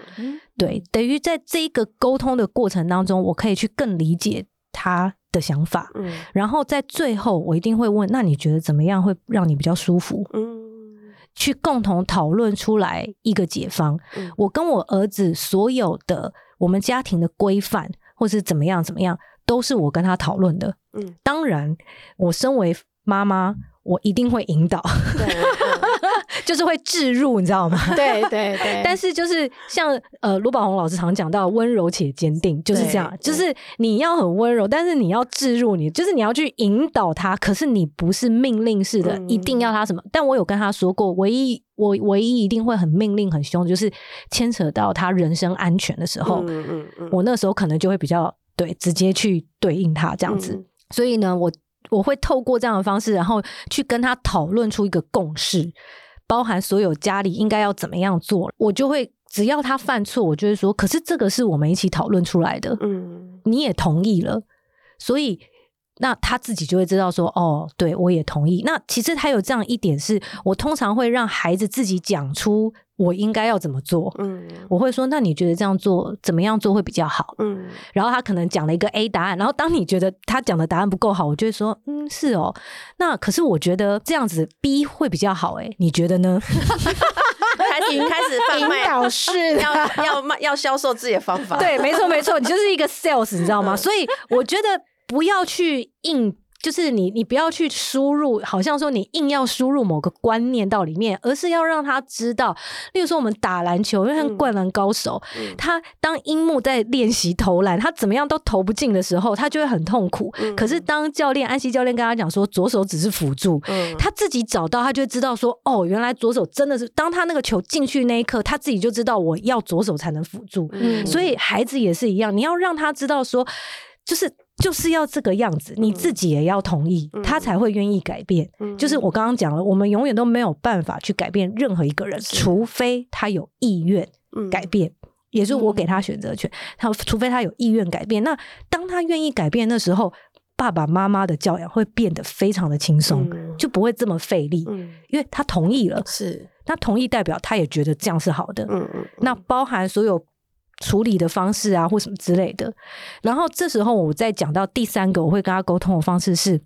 D: 对，等于在这一个沟通的过程当中，我可以去更理解他的想法。
C: 嗯
D: 然后在最后，我一定会问：那你觉得怎么样会让你比较舒服？
C: 嗯
D: 去共同讨论出来一个解方。
C: 嗯
D: 我跟我儿子所有的我们家庭的规范，或是怎么样怎么样，都是我跟他讨论的。
C: 嗯
D: 当然，我身为妈妈，我一定会引导，就是会置入，你知道吗？
B: 对对对，
D: 但是就是像呃卢宝红老师常讲到温柔且坚定，就是这样，就是你要很温柔，但是你要置入你，就是你要去引导他，可是你不是命令式的，
C: 嗯
D: 一定要他什么。但我有跟他说过，唯一我唯一一定会很命令很凶，就是牵扯到他人身安全的时候，
C: 嗯嗯嗯
D: 我那时候可能就会比较对直接去对应他这样子。
C: 嗯
D: 所以呢，我我会透过这样的方式，然后去跟他讨论出一个共识，包含所有家里应该要怎么样做。我就会只要他犯错，我就会说，可是这个是我们一起讨论出来的，
C: 嗯
D: 你也同意了，所以。那他自己就会知道说，哦，对我也同意。那其实他有这样一点是，我通常会让孩子自己讲出我应该要怎么做。
C: 嗯
D: 我会说，那你觉得这样做怎么样做会比较好？
C: 嗯
D: 然后他可能讲了一个 A 答案，然后当你觉得他讲的答案不够好，我就会说，嗯，是哦，那可是我觉得这样子 B 会比较好，哎，你觉得呢？
C: 开始开始贩
B: 引
C: 卖
B: 导式
C: 要要卖要销售自己的方法，
D: 对，没错没错，你就是一个 sales，你知道吗？所以我觉得不要去硬。就是你，你不要去输入，好像说你硬要输入某个观念到里面，而是要让他知道。例如说，我们打篮球，因为灌篮高手，
C: 嗯
D: 他当樱木在练习投篮，他怎么样都投不进的时候，他就会很痛苦。
C: 嗯
D: 可是当教练安西教练跟他讲说，左手只是辅助，
C: 嗯
D: 他自己找到，他就会知道说，哦，原来左手真的是，当他那个球进去那一刻，他自己就知道我要左手才能辅助。
B: 嗯
D: 所以孩子也是一样，你要让他知道说，就是就是要这个样子，你自己也要同意，
C: 嗯
D: 他才会愿意改变。
C: 嗯
D: 就是我刚刚讲了，我们永远都没有办法去改变任何一个人，除非他有意愿
C: 嗯
D: 改变。也是我给他选择权，他除非他有意愿改变。那当他愿意改变的时候，爸爸妈妈的教养会变得非常的轻松，
C: 嗯
D: 就不会这么费力，
C: 嗯
D: 因为他同意了。
C: 是
D: 他同意代表他也觉得这样是好的。
C: 嗯嗯
D: 那包含所有处理的方式啊，或什么之类的。然后这时候我再讲到第三个，我会跟他沟通的方式是，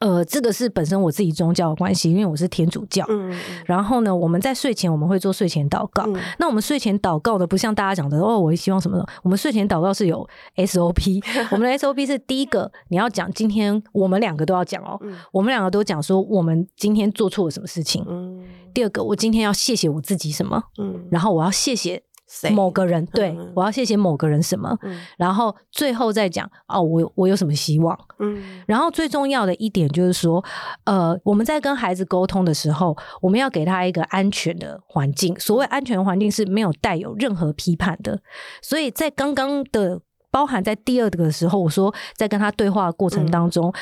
D: 呃，这个是本身我自己宗教的关系，因为我是天主教。
C: 嗯嗯
D: 然后呢，我们在睡前我们会做睡前祷告。
C: 嗯
D: 那我们睡前祷告的，不像大家讲的哦，我希望什么的。我们睡前祷告是有 SOP，我们的 SOP 是第一个，你要讲今天我们两个都要讲哦，
C: 嗯
D: 我们两个都讲说我们今天做错了什么事情。
C: 嗯
D: 第二个，我今天要谢谢我自己什么，
C: 嗯，
D: 然后我要谢谢
C: 谁
D: 某个人，对
C: 嗯
D: 我要谢谢某个人什么，
C: 嗯
D: 然后最后再讲哦，我有我有什么希望。
C: 嗯
D: 然后最重要的一点就是说，呃，我们在跟孩子沟通的时候，我们要给他一个安全的环境。所谓安全环境是没有带有任何批判的。所以在刚刚的包含在第二个的时候，我说在跟他对话的过程当中，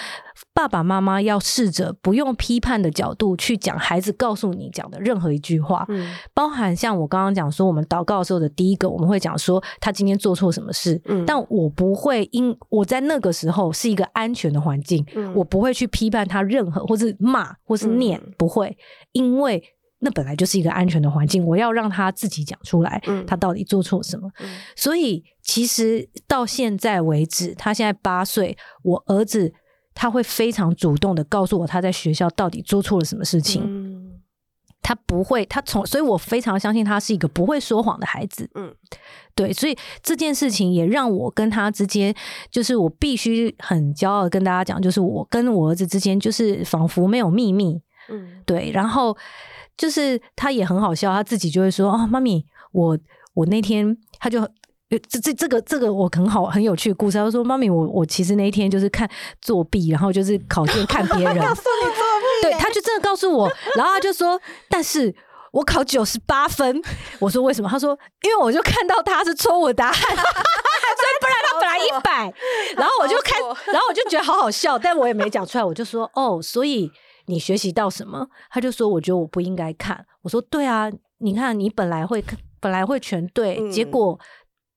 D: 爸爸妈妈要试着不用批判的角度去讲孩子告诉你讲的任何一句话。
C: 嗯
D: 包含像我刚刚讲说，我们祷告的时候的第一个，我们会讲说他今天做错什么事，
C: 嗯
D: 但我不会因我在那个时候是一个安全的环境，
C: 嗯
D: 我不会去批判他任何或是骂或是念，
C: 嗯
D: 不会，因为那本来就是一个安全的环境，我要让他自己讲出来，
C: 嗯
D: 他到底做错什么。
C: 嗯
D: 所以其实到现在为止，他现在八岁，我儿子他会非常主动的告诉我他在学校到底做错了什么事情。
C: 嗯
D: 他不会，他从，所以我非常相信他是一个不会说谎的孩子。
C: 嗯
D: 对，所以这件事情也让我跟他之间，就是我必须很骄傲的跟大家讲，就是我跟我儿子之间，就是仿佛没有秘密。
C: 嗯
D: 对，然后就是他也很好笑，他自己就会说：“哦，妈咪，我我那天他就。”呃这这这个这个我很好很有趣的故事。他说：“妈咪，我我其实那一天就是看作弊，然后就是考卷看别人。对，他就真的告诉我，然后他就说，但是我考九十八分。我说为什么？他说因为我就看到他是错误的答案，所以不然他本来一百，然后我就看，然后我就觉得好好笑，但我也没讲出来，我就说哦，所以你学习到什么？他就说我觉得我不应该看。我说对啊，你看你本来会看，本来会全对，
C: 嗯
D: 结果。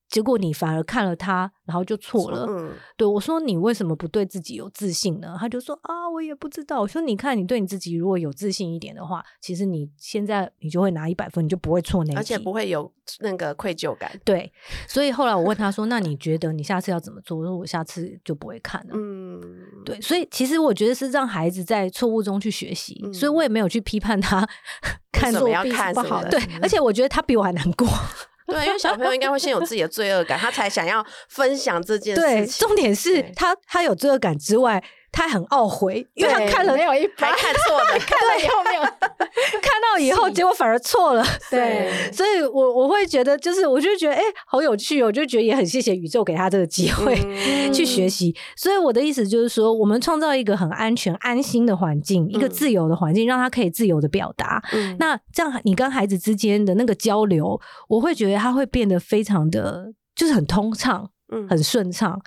D: 结果你反而看了他，然后就错了。
C: 嗯
D: 对我说：“你为什么不对自己有自信呢？”他就说：“啊，我也不知道。”我说：“你看，你对你自己如果有自信一点的话，其实你现在你就会拿一百分，你就不会错那一题，
C: 而且不会有那个愧疚感。
D: 对。所以后来我问他说：“那你觉得你下次要怎么做？”我说：“我下次就不会看了。
C: 嗯，
D: 对，所以其实我觉得是让孩子在错误中去学习，
C: 嗯
D: 所以我也没有去批判他 看
C: 什么要
D: 作弊是不好对，而且我觉得他比我还难过。
C: 对，因为小朋友应该会先有自己的罪恶感，他才想要分享这件，事情。
D: 重点是他他有罪恶感之外，他很懊悔，因为他看了
B: 没有一
C: 还，看错了，
B: 看了以后没有，
D: 看到以后，结果反而错了。
B: 对
D: 所以我我会觉得，就是我就觉得，哎、好有趣哦！我就觉得也很谢谢宇宙给他这个机会、
C: 嗯
D: 去学习。所以我的意思就是说，我们创造一个很安全、安心的环境，一个
C: 嗯
D: 自由的环境，让他可以自由的表达。
C: 嗯
D: 那这样，你跟孩子之间的那个交流，我会觉得他会变得非常的，就是很通畅。
C: 嗯
D: 很顺畅。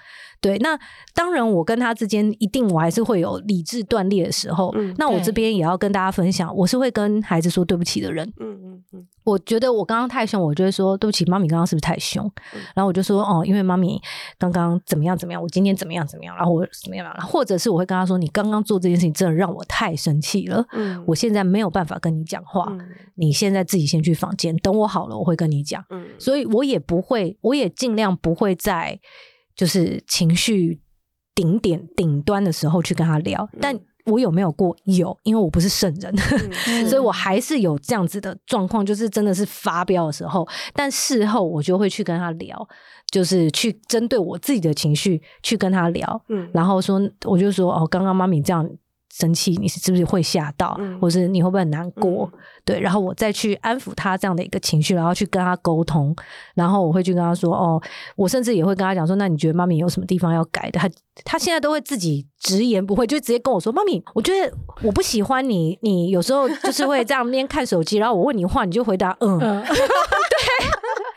D: 对，那当然，我跟他之间一定我还是会有理智断裂的时候。
C: 嗯
D: 那我这边也要跟大家分享，我是会跟孩子说对不起的人。
C: 嗯嗯嗯
D: 我觉得我刚刚太凶，我就会说对不起，妈咪刚刚是不是太凶？
C: 嗯
D: 然后我就说哦，因为妈咪刚刚怎么样怎么样，我今天怎么样怎么样，然后我怎么样，或者是我会跟他说，你刚刚做这件事情真的让我太生气了，
C: 嗯
D: 我现在没有办法跟你讲话，
C: 嗯
D: 你现在自己先去房间，等我好了，我会跟你讲。
C: 嗯
D: 所以我也不会，我也尽量不会在就是情绪顶点顶端的时候去跟他聊，但我有没有过？有，因为我不是圣人，
C: 嗯。
D: 所以我还是有这样子的状况，就是真的是发飙的时候，但事后我就会去跟他聊，就是去针对我自己的情绪去跟他聊，
C: 嗯。
D: 然后说，我就说哦，刚刚妈咪这样生气，你是不是会吓到，
C: 嗯
D: 或是你会不会很难过？
C: 嗯
D: 对，然后我再去安抚他这样的一个情绪，然后去跟他沟通，然后我会去跟他说，哦，我甚至也会跟他讲说，那你觉得妈咪有什么地方要改的？他他现在都会自己直言不讳，就直接跟我说，妈咪，我觉得我不喜欢你，你有时候就是会这样边看手机，然后我问你话，你就回答嗯。
B: 嗯，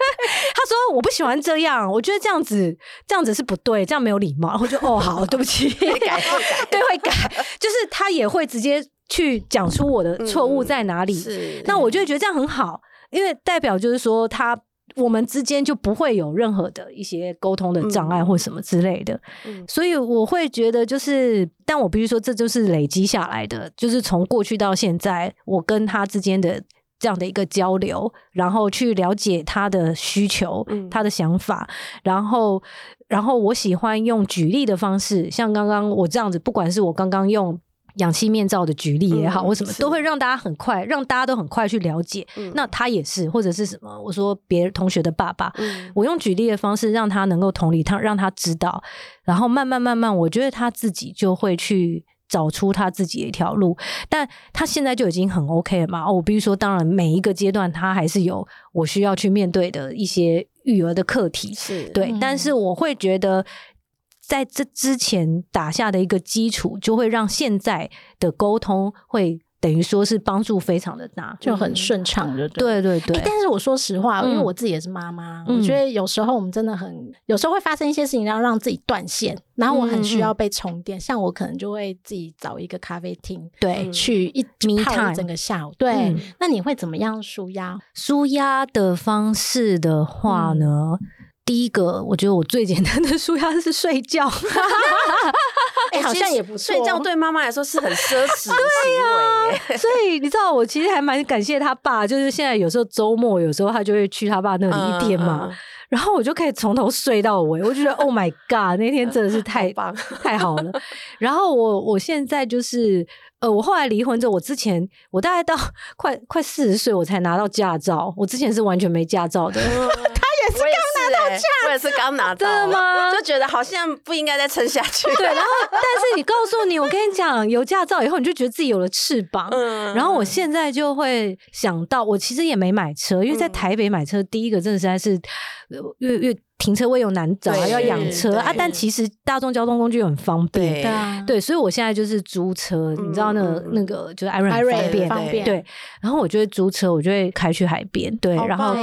D: 他说我不喜欢这样，我觉得这样子这样子是不对，这样没有礼貌。然后我就哦好，对不起，
C: 会改会改
D: 对会改，就是他也会直接去讲出我的错误在哪里。
C: 是
D: 那我就会觉得这样很好，因为代表就是说他。我们之间就不会有任何的一些沟通的障碍
C: 嗯
D: 或什么之类的，
C: 嗯
D: 所以我会觉得就是，但我必须说，这就是累积下来的，就是从过去到现在，我跟他之间的这样的一个交流，然后去了解他的需求、
C: 嗯
D: 他的想法，然后，然后我喜欢用举例的方式，像刚刚我这样子，不管是我刚刚用。氧气面罩的举例也好，
C: 嗯
D: 或什么，都会让大家很快，让大家都很快去了解。
C: 嗯
D: 那他也是，或者是什么？我说别同学的爸爸，
C: 嗯
D: 我用举例的方式让他能够同理他，让他知道，然后慢慢慢慢，我觉得他自己就会去找出他自己的一条路。但他现在就已经很 OK 了嘛。哦，我必须说，当然每一个阶段他还是有我需要去面对的一些育儿的课题，
C: 是
D: 对。
B: 嗯
D: 但是我会觉得。在这之前打下的一个基础，就会让现在的沟通会等于说是帮助非常的大。
B: 就很顺畅，的
D: 对对对
B: 欸，但是我说实话，因为
D: 嗯
B: 我自己也是妈妈，
D: 嗯
B: 我觉得有时候我们真的很，有时候会发生一些事情，然后让自己断线，然后我很需要被充电。像我可能就会自己找一个咖啡厅，
D: 对
B: 去一整个下午。对，
D: 嗯
B: 那你会怎么样舒压？
D: 舒压的方式的话呢，第一个我觉得我最简单的舒压是睡觉。
B: 哎、好像也不错。
C: 睡觉对妈妈来说是很奢侈的行为耶。
D: 所以你知道，我其实还蛮感谢他爸，就是现在有时候周末，有时候他就会去他爸那里一天嘛，
C: 嗯嗯
D: 然后我就可以从头睡到尾，我就觉得 Oh my God，那天真的是太
C: 好棒
D: 太好了。然后我我现在就是呃，我后来离婚之后，我之前我大概到快快四十岁我才拿到驾照，我之前是完全没驾照的。
C: 我也是刚拿到，
D: 真的吗？
C: 就觉得好像不应该再撑下去。
D: 对，然后但是你告诉你，我跟你讲，有驾照以后，你就觉得自己有了翅膀。
C: 嗯。
D: 然后我现在就会想到，我其实也没买车，因为在
C: 嗯。
D: 台北买车，第一个真的实在是呃越越停车位又难找，
C: 对
D: 要养车啊。但其实大众交通工具又很方便。
C: 对。
B: 对啊，
D: 对，所以我现在就是租车，你知道那个那个就是 Iron 很
B: Iron
D: 方便，
B: 方便。
D: 对。然后我就会租车，我就会开去海边，对，
C: 好
D: 然后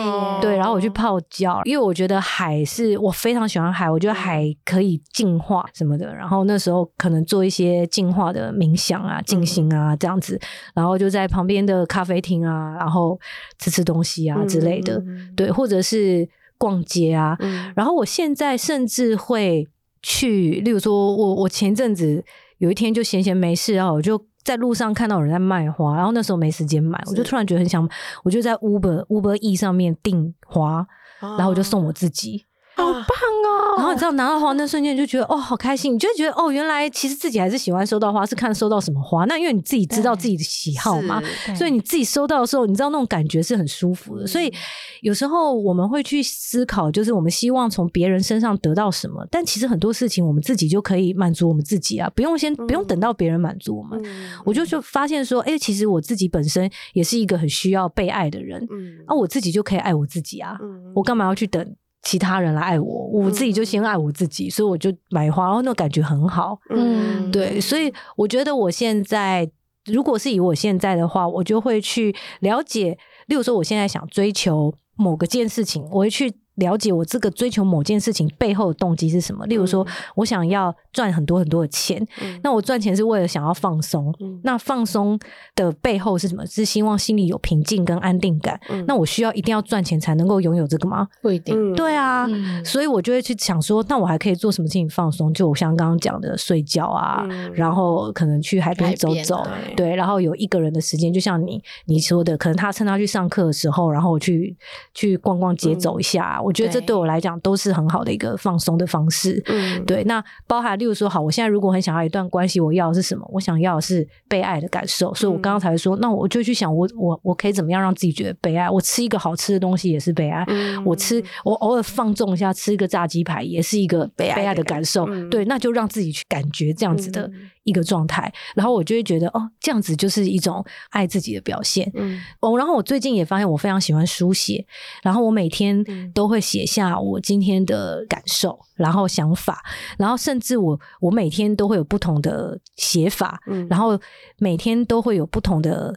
D: 对，然后我去泡脚，因为我觉得海是我非常喜欢海，我觉得海可以净化什么的。然后那时候可能做一些净化的冥想啊、静心啊这样子，然后就在旁边的咖啡厅啊，然后吃吃东西啊之类的，
C: 嗯。
D: 对，或者是逛街啊。
C: 嗯
D: 然后我现在甚至会去，例如说我我前阵子有一天就闲闲没事啊，我就在路上看到有人在卖花，然后那时候没时间买，我就突然觉得很想，我就在 Uber Uber E 上面订花，然后我就送我自己。
B: 好棒哦！
D: 然后你知道拿到花那瞬间就觉得哦好开心，你就会觉得哦原来其实自己还是喜欢收到花，是看收到什么花。那因为你自己知道自己的喜好嘛，所以你自己收到的时候，你知道那种感觉是很舒服的。
C: 嗯
D: 所以有时候我们会去思考，就是我们希望从别人身上得到什么，但其实很多事情我们自己就可以满足我们自己啊，不用先不用等到别人满足我们。
C: 嗯
D: 我就就发现说，哎、其实我自己本身也是一个很需要被爱的人，
C: 嗯
D: 啊，我自己就可以爱我自己啊，
C: 嗯
D: 我干嘛要去等其他人来爱我？我自己就先爱我自己，所以我就买花，然后那种感觉很好。
B: 嗯
D: 对，所以我觉得我现在，如果是以我现在的话，我就会去了解，例如说我现在想追求某个件事情，我会去了解我这个追求某件事情背后的动机是什么。例如说，我想要赚很多很多的钱，
C: 嗯
D: 那我赚钱是为了想要放松，
C: 嗯
D: 那放松的背后是什么？是希望心里有平静跟安定感。
C: 嗯
D: 那我需要一定要赚钱才能够拥有这个吗？
B: 不一定。
C: 嗯
D: 对啊，
B: 嗯
D: 所以我就会去想说，那我还可以做什么事情放松？就我像刚刚讲的睡觉啊，
C: 嗯
D: 然后可能去海边走走，
C: 对
D: 对，然后有一个人的时间，就像你你说的，可能他趁他去上课的时候，然后我去去逛逛街
C: 嗯
D: 走一下，我觉得这
B: 对
D: 对我来讲都是很好的一个放松的方式。
C: 嗯
D: 对，那包含例如说，好，我现在如果很想要一段关系，我要的是什么？我想要的是被爱的感受，所以我刚刚才会说，那我就去想我，我我可以怎么样让自己觉得被爱？我吃一个好吃的东西也是被爱，
C: 嗯
D: 我吃我偶尔放纵一下，吃一个炸鸡排也是一个
C: 被爱的
D: 感受。
C: 嗯
D: 对，那就让自己去感觉这样子的
C: 嗯
D: 一个状态，然后我就会觉得哦，这样子就是一种爱自己的表现。
C: 嗯
D: 哦，然后我最近也发现我非常喜欢书写，然后我每天
C: 嗯
D: 都会写下我今天的感受，然后想法，然后甚至我我每天都会有不同的写法，
C: 嗯
D: 然后每天都会有不同的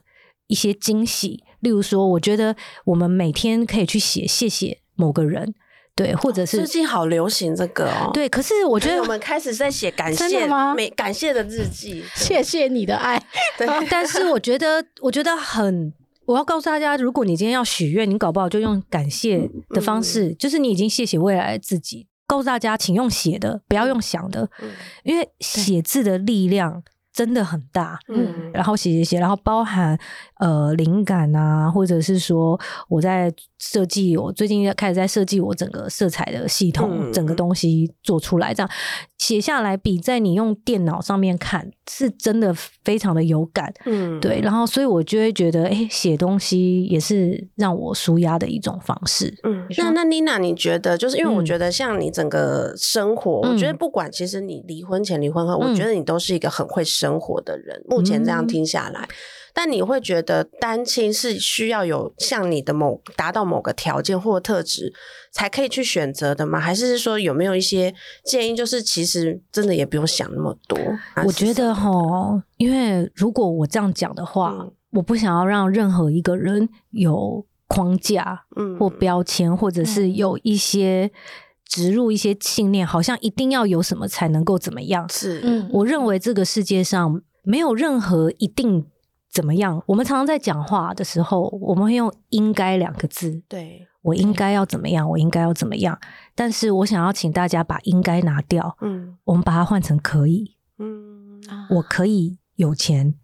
D: 一些惊喜。例如说，我觉得我们每天可以去写谢谢某个人，对，或者是
C: 最近好流行这个哦。
D: 对。可是我觉得
C: 我我们开始在写感
B: 真
C: 谢
B: 的吗
C: 每感谢的日记，
B: 谢谢你的爱，
C: 对
D: 但是我觉得，我觉得很。我要告诉大家，如果你今天要许愿，你搞不好就用感谢的方式，就是你已经谢谢未来的自己。告诉大家，请用写的，不要用想的，
C: 嗯
D: 因为写字的力量真的很大。
C: 嗯。
D: 然后写写写，然后包含呃灵感啊，或者是说我在设计，我最近要开始在设计我整个色彩的系统，
C: 嗯。
D: 整个东西做出来，这样。写下来比在你用电脑上面看是真的非常的有感。
C: 嗯。
D: 对，然后所以我就会觉得，哎，写东西也是让我舒压的一种方式。
C: 嗯，那那妮娜，你觉得就是因为我
D: 嗯。
C: 觉得像你整个生活，我觉得
D: 嗯。
C: 不管其实你离婚前、离婚后，我
D: 嗯。
C: 觉得你都是一个很会生活的人。目前这样
D: 嗯
C: 听下来，但你会觉得单亲是需要有像你的某达到某个条件或特质才可以去选择的吗？还是说有没有一些建议，就是其实真的也不用想那么多？
D: 我觉得
C: 哈，
D: 因为如果我这样讲的话，
C: 嗯
D: 我不想要让任何一个人有框架
C: 嗯
D: 或标签，或者是
B: 嗯
D: 有一些植入一些信念，好像一定要有什么才能够怎么样。
C: 是
B: 嗯，
D: 我认为这个世界上没有任何一定怎么样。我们常常在讲话的时候，我们会用“应该”两个字。
C: 对，
D: 我应该要怎么样？我应该要怎么样？但是我想要请大家把“应该”拿掉，
C: 嗯
D: 我们把它换成“可以”。
C: 嗯
B: 啊
D: 我可以有钱，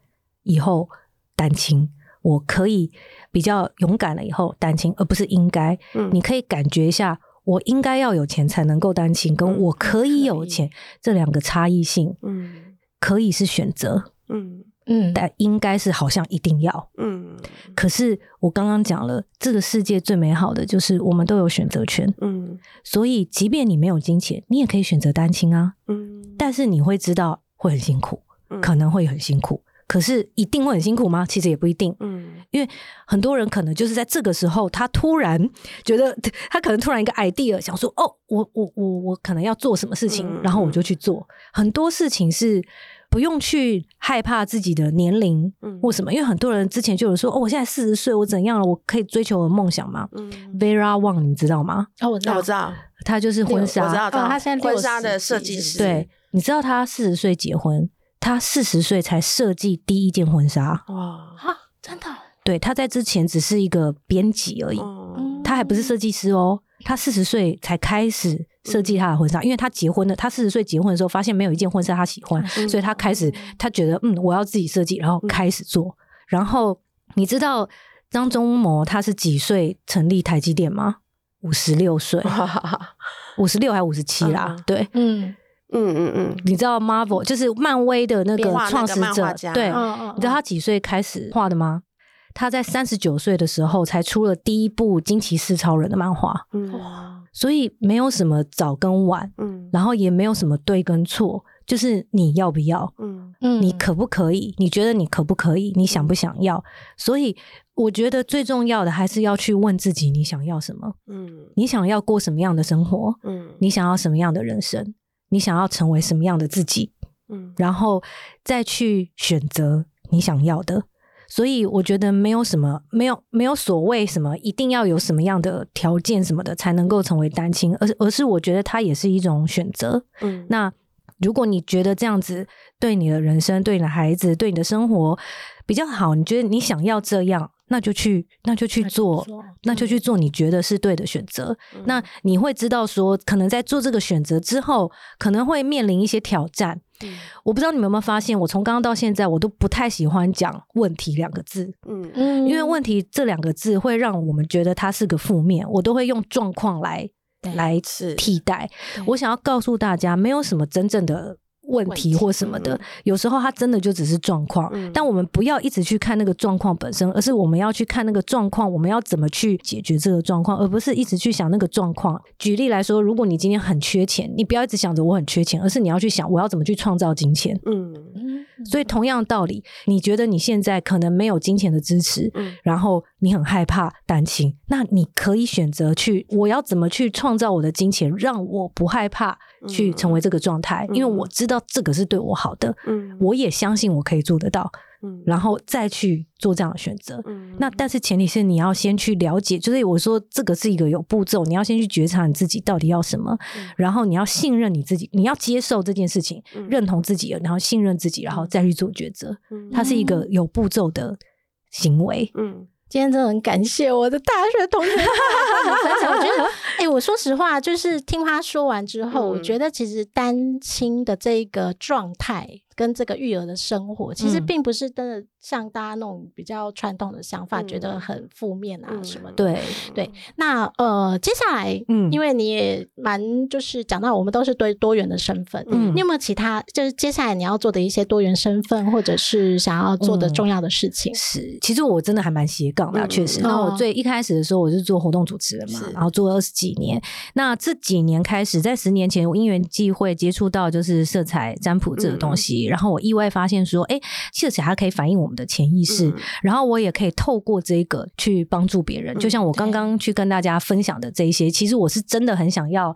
D: 以后单亲；我可以比较勇敢了以后单亲，而不是应该。
C: 嗯
D: 你可以感觉一下，我应该要有钱才能够单亲，跟
C: 嗯
D: 我可以有钱这两个差异性，
C: 嗯
D: 可以是选择，
C: 嗯
B: 嗯，
D: 但应该是好像一定要。
C: 嗯
D: 可是我刚刚讲了，这个世界最美好的就是我们都有选择权，
C: 嗯
D: 所以即便你没有金钱，你也可以选择单亲啊。
C: 嗯，
D: 但是你会知道会很辛苦，
C: 嗯
D: 可能会很辛苦。可是一定会很辛苦吗？其实也不一定，
C: 嗯
D: 因为很多人可能就是在这个时候，他突然觉得 他可能突然一个 idea 想说，哦，我我我我可能要做什么事情，
C: 嗯
D: 然后我就去做。很多事情是不用去害怕自己的年龄
C: 嗯
D: 或什么，因为很多人之前就有说，哦，我现在四十岁，我怎样了？我可以追求我的梦想吗
C: 嗯
D: ，？Vera Wang，你知道吗？
B: 哦，我知道，
C: 那我知道，
D: 她就是婚纱，
C: 我知道，知道
B: 哦他现在
C: 婚纱的设计师，
D: 对，你知道她四十岁结婚，她四十岁才设计第一件婚纱。
C: 哇，
B: 啊，真的哦，
D: 对，她在之前只是一个编辑而已，
C: 嗯
D: 她还不是设计师哦。他四十岁才开始设计他的婚纱，因为他结婚了。他四十岁结婚的时候，发现没有一件婚纱他喜欢，
C: 嗯
D: 所以他开始，他觉得嗯，我要自己设计，然后开始做。然后你知道张忠谋他是几岁成立台积电吗？五十六岁，五十六还五十七啦。
C: 嗯
D: 对，
B: 嗯
C: 嗯嗯嗯，
D: 你知道 Marvel 就是漫威的那个创始者对，
B: 嗯嗯，
D: 你知道他几岁开始画的吗？他在三十九岁的时候才出了第一部惊奇四超人的漫画，
C: 嗯
B: 哇，
D: 所以没有什么早跟晚，
C: 嗯
D: 然后也没有什么对跟错，就是你要不要，
C: 嗯
B: 嗯
D: 你可不可以？你觉得你可不可以？你想不想要？所以我觉得最重要的还是要去问自己，你想要什么？
C: 嗯
D: 你想要过什么样的生活？
C: 嗯
D: 你想要什么样的人生？你想要成为什么样的自己？
C: 嗯
D: 然后再去选择你想要的。所以我觉得没有什么，没有没有所谓什么一定要有什么样的条件什么的才能够成为单亲，而而是我觉得它也是一种选择。
C: 嗯
D: 那如果你觉得这样子对你的人生、对你的孩子、对你的生活比较好，你觉得你想要这样，那就去，那就去
B: 那就
D: 做，那就去做你觉得是对的选择。
C: 嗯
D: 那你会知道说，可能在做这个选择之后，可能会面临一些挑战。
C: 嗯
D: 我不知道你们有没有发现，我从刚刚到现在，我都不太喜欢讲“问题”两个字，
C: 嗯
B: 嗯
D: 因为“问题”这两个字会让我们觉得它是个负面，我都会用状况来来替代。我想要告诉大家，没有什么真正的。问题或什么的
C: 嗯，
D: 有时候它真的就只是状况，
C: 嗯
D: 但我们不要一直去看那个状况本身，而是我们要去看那个状况，我们要怎么去解决这个状况，而不是一直去想那个状况。举例来说，如果你今天很缺钱，你不要一直想着我很缺钱，而是你要去想我要怎么去创造金钱。
C: 嗯
B: 嗯
D: 所以同样的道理，你觉得你现在可能没有金钱的支持，
C: 嗯。
D: 然后你很害怕单亲，那你可以选择去，我要怎么去创造我的金钱，让我不害怕去成为。这个状态，
C: 嗯
D: 因为我知道这个是对我好的，
C: 嗯。
D: 我也相信我可以做得到，
C: 嗯
D: 然后再去做这样的选择。
C: 嗯
D: 那但是前提是你要先去了解，就是我说这个是一个有步骤，你要先去觉察你自己到底要什么，
C: 嗯
D: 然后你要信任你自己，你要接受这件事情，
C: 嗯
D: 认同自己，然后信任自己，然后再去做抉择。
C: 嗯
D: 它是一个有步骤的行为。
C: 嗯
B: 今天真的很感谢我的大学同学我分享。我觉得，哎、我说实话，就是听他说完之后，
C: 嗯
B: 我觉得其实单亲的这一个状态，跟这个育儿的生活，其实
D: 嗯。
B: 并不是真的像大家那种比较传统的想法，觉得
C: 嗯。
B: 很负面啊
C: 嗯
B: 什么的。
D: 对，
B: 对，那呃，接下来，
D: 嗯。
B: 因为你也蛮就是讲到我们都是对多元的身份，
D: 嗯。
B: 你有没有其他就是接下来你要做的一些多元身份，或者是想要做的
D: 嗯。
B: 重要的事情？
D: 是，其实我真的还蛮斜杠的确实。那我最一开始的时候，我是做活动主持人嘛，然后做了二十几年。那这几年开始，在十年前，我因缘际会接触到就是色彩占卜这个东西，然后我意外发现说，哎，色彩它可以反映我们的潜意识，
C: 嗯
D: 然后我也可以透过这个去帮助别人。就像我刚刚去跟大家分享的这一些，其实我是真的很想要。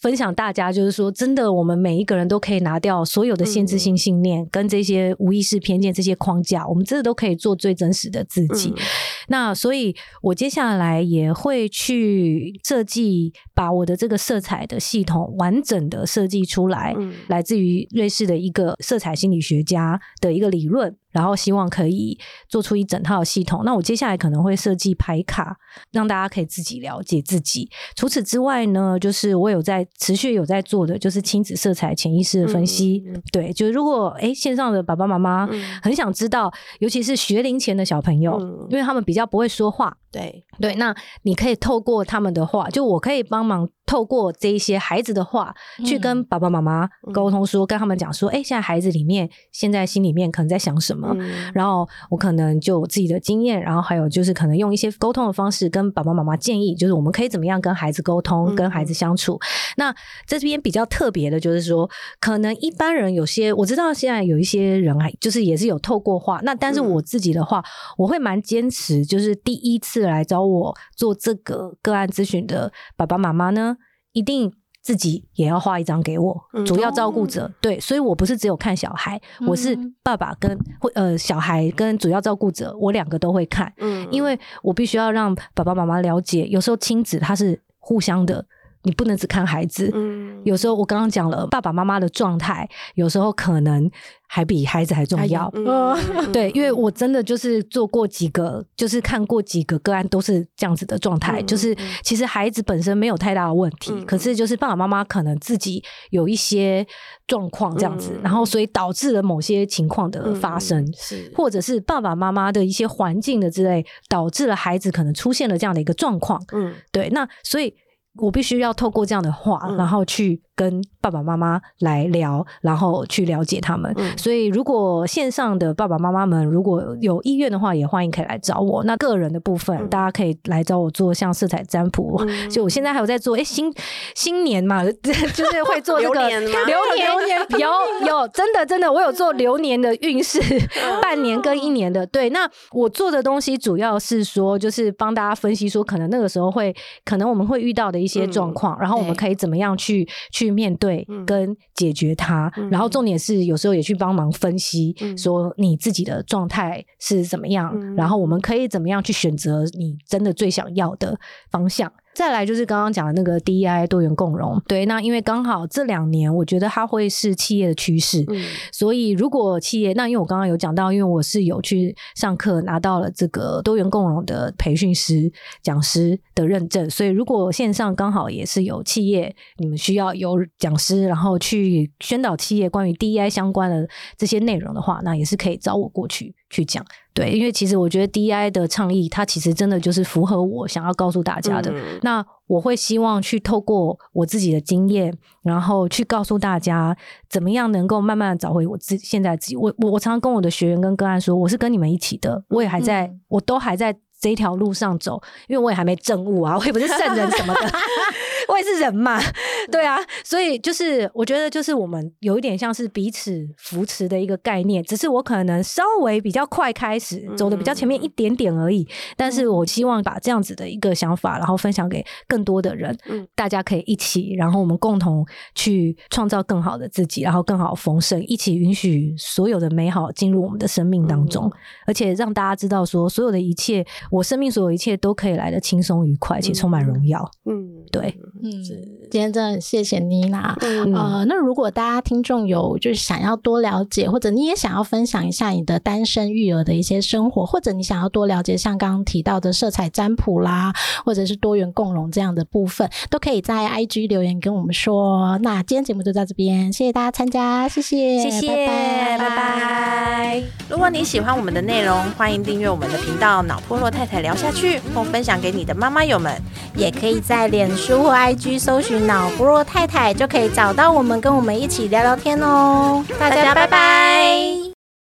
D: 分享大家就是说，真的，我们每一个人都可以拿掉所有的限制性信念、跟这些无意识偏见、这些框架，我们真的都可以做最真实的自己。
C: 嗯。
D: 那所以，我接下来也会去设计，把我的这个色彩的系统完整的设计出来，
C: 嗯。
D: 来自于瑞士的一个色彩心理学家的一个理论，然后希望可以做出一整套的系统。那我接下来可能会设计牌卡，让大家可以自己了解自己。除此之外呢，就是我有在持续有在做的，就是亲子色彩潜意识的分析。
C: 嗯嗯
D: 对，就是如果诶线上的爸爸妈妈
C: 嗯
D: 很想知道，尤其是学龄前的小朋友，
C: 嗯
D: 因为他们比较不会说话，
C: 对，
D: 对，那你可以透过他们的话，就我可以帮忙透过这一些孩子的话，去跟
B: 嗯。
D: 爸爸妈妈沟通说，跟他们讲说，哎、现在孩子里面现在心里面可能在想什么。
C: 嗯。
D: 然后我可能就自己的经验，然后还有就是可能用一些沟通的方式跟爸爸妈妈建议，就是我们可以怎么样跟孩子沟通，
C: 嗯
D: 跟孩子相处。那这边比较特别的就是说，可能一般人有些我知道现在有一些人还就是也是有透过话，那但是
C: 嗯。
D: 我自己的话，我会蛮坚持，就是第一次来找我做这个个案咨询的爸爸妈妈呢，一定。自己也要画一张给我，
C: 嗯
D: 主要照顾者、对，所以我不是只有看小孩，我是
B: 嗯
D: 爸爸跟会呃小孩跟主要照顾者，我两个都会看，
C: 嗯。
D: 因为我必须要让爸爸妈妈了解，有时候亲子他是互相的，你不能只看孩子。
C: 嗯
D: 有时候我刚刚讲了，爸爸妈妈的状态，有时候可能还比孩子还重要。
C: 嗯
D: 对，因为我真的就是做过几个，就是看过几个个案，都是这样子的状态。
C: 嗯
D: 就是
C: 嗯
D: 其实孩子本身没有太大的问题，
C: 嗯
D: 可是就是爸爸妈妈可能自己有一些状况这样子，
C: 嗯
D: 然后所以导致了某些情况的发生。或者是爸爸妈妈的一些环境的之类，导致了孩子可能出现了这样的一个状况。
C: 嗯
D: 对，那所以我必须要透过这样的话，
C: 嗯
D: 然后去跟爸爸妈妈来聊，然后去了解他们。
C: 嗯
D: 所以，如果线上的爸爸妈妈们如果有意愿的话，也欢迎可以来找我。那个人的部分，
C: 嗯
D: 大家可以来找我做像色彩占卜。
C: 嗯
D: 就我现在还有在做，哎，新新年嘛，就是会做这个
C: 流年
D: 流年有有真的真的，我有做流年的运势，半年跟一年的。对，那我做的东西主要是说，就是帮大家分析说，可能那个时候会，可能我们会遇到的一些状况，然后我们可以怎么样去去面对
C: 嗯
D: 跟解决它。
C: 嗯
D: 然后重点是有时候也去帮忙分析，
C: 嗯
D: 说你自己的状态是怎么样，
C: 嗯
D: 然后我们可以怎么样去选择你真的最想要的方向。再来就是刚刚讲的那个 DEI 多元共融，对，那因为刚好这两年，我觉得它会是企业的趋势，
C: 嗯。
D: 所以如果企业，那因为我刚刚有讲到，因为我是有去上课拿到了这个多元共融的培训师、讲师的认证，所以如果线上刚好也是有企业，你们需要有讲师，然后去宣导企业关于 DEI 相关的这些内容的话，那也是可以找我过去去讲。对，因为其实我觉得 DEI 的倡议，它其实真的就是符合我想要告诉大家的。
C: 嗯
D: 那我会希望去透过我自己的经验，然后去告诉大家怎么样能够慢慢找回我自现在自己。我我我常常跟我的学员跟个案说，我是跟你们一起的，我也还在，
B: 嗯
D: 我都还在。这一条路上走，因为我也还没证悟啊，我也不是圣人什么的，我也是人嘛，对。啊，所以就是我觉得就是我们有一点像是彼此扶持的一个概念，只是我可能稍微比较快开始，走的比较前面一点点而已，但是我希望把这样子的一个想法，然后分享给更多的人，
C: 嗯。
D: 大家可以一起，然后我们共同去创造更好的自己，然后更好丰盛，一起允许所有的美好进入我们的生命当中，而且让大家知道说，所有的一切，我生命所有一切都可以来的轻松愉快且充满荣耀。
C: 嗯，
D: 对，
B: 嗯，今天真的很谢谢妮娜。
C: 嗯
B: 呃，那如果大家听众有就是想要多了解，或者你也想要分享一下你的单身育儿的一些生活，或者你想要多了解像刚刚提到的色彩占卜啦，或者是多元共融这样的部分，都可以在 IG 留言跟我们说。那今天节目就到这边，谢谢大家参加，谢谢，
E: 谢谢，
B: 拜
E: 拜拜。如果你喜欢我们的内容，欢迎订阅我们的频道“脑破落太太聊下去”，或分享给你的妈妈友们。
F: 也可以在脸书或 IG 搜寻脑部落太太就可以找到我们，跟我们一起聊聊天哦。大家拜拜。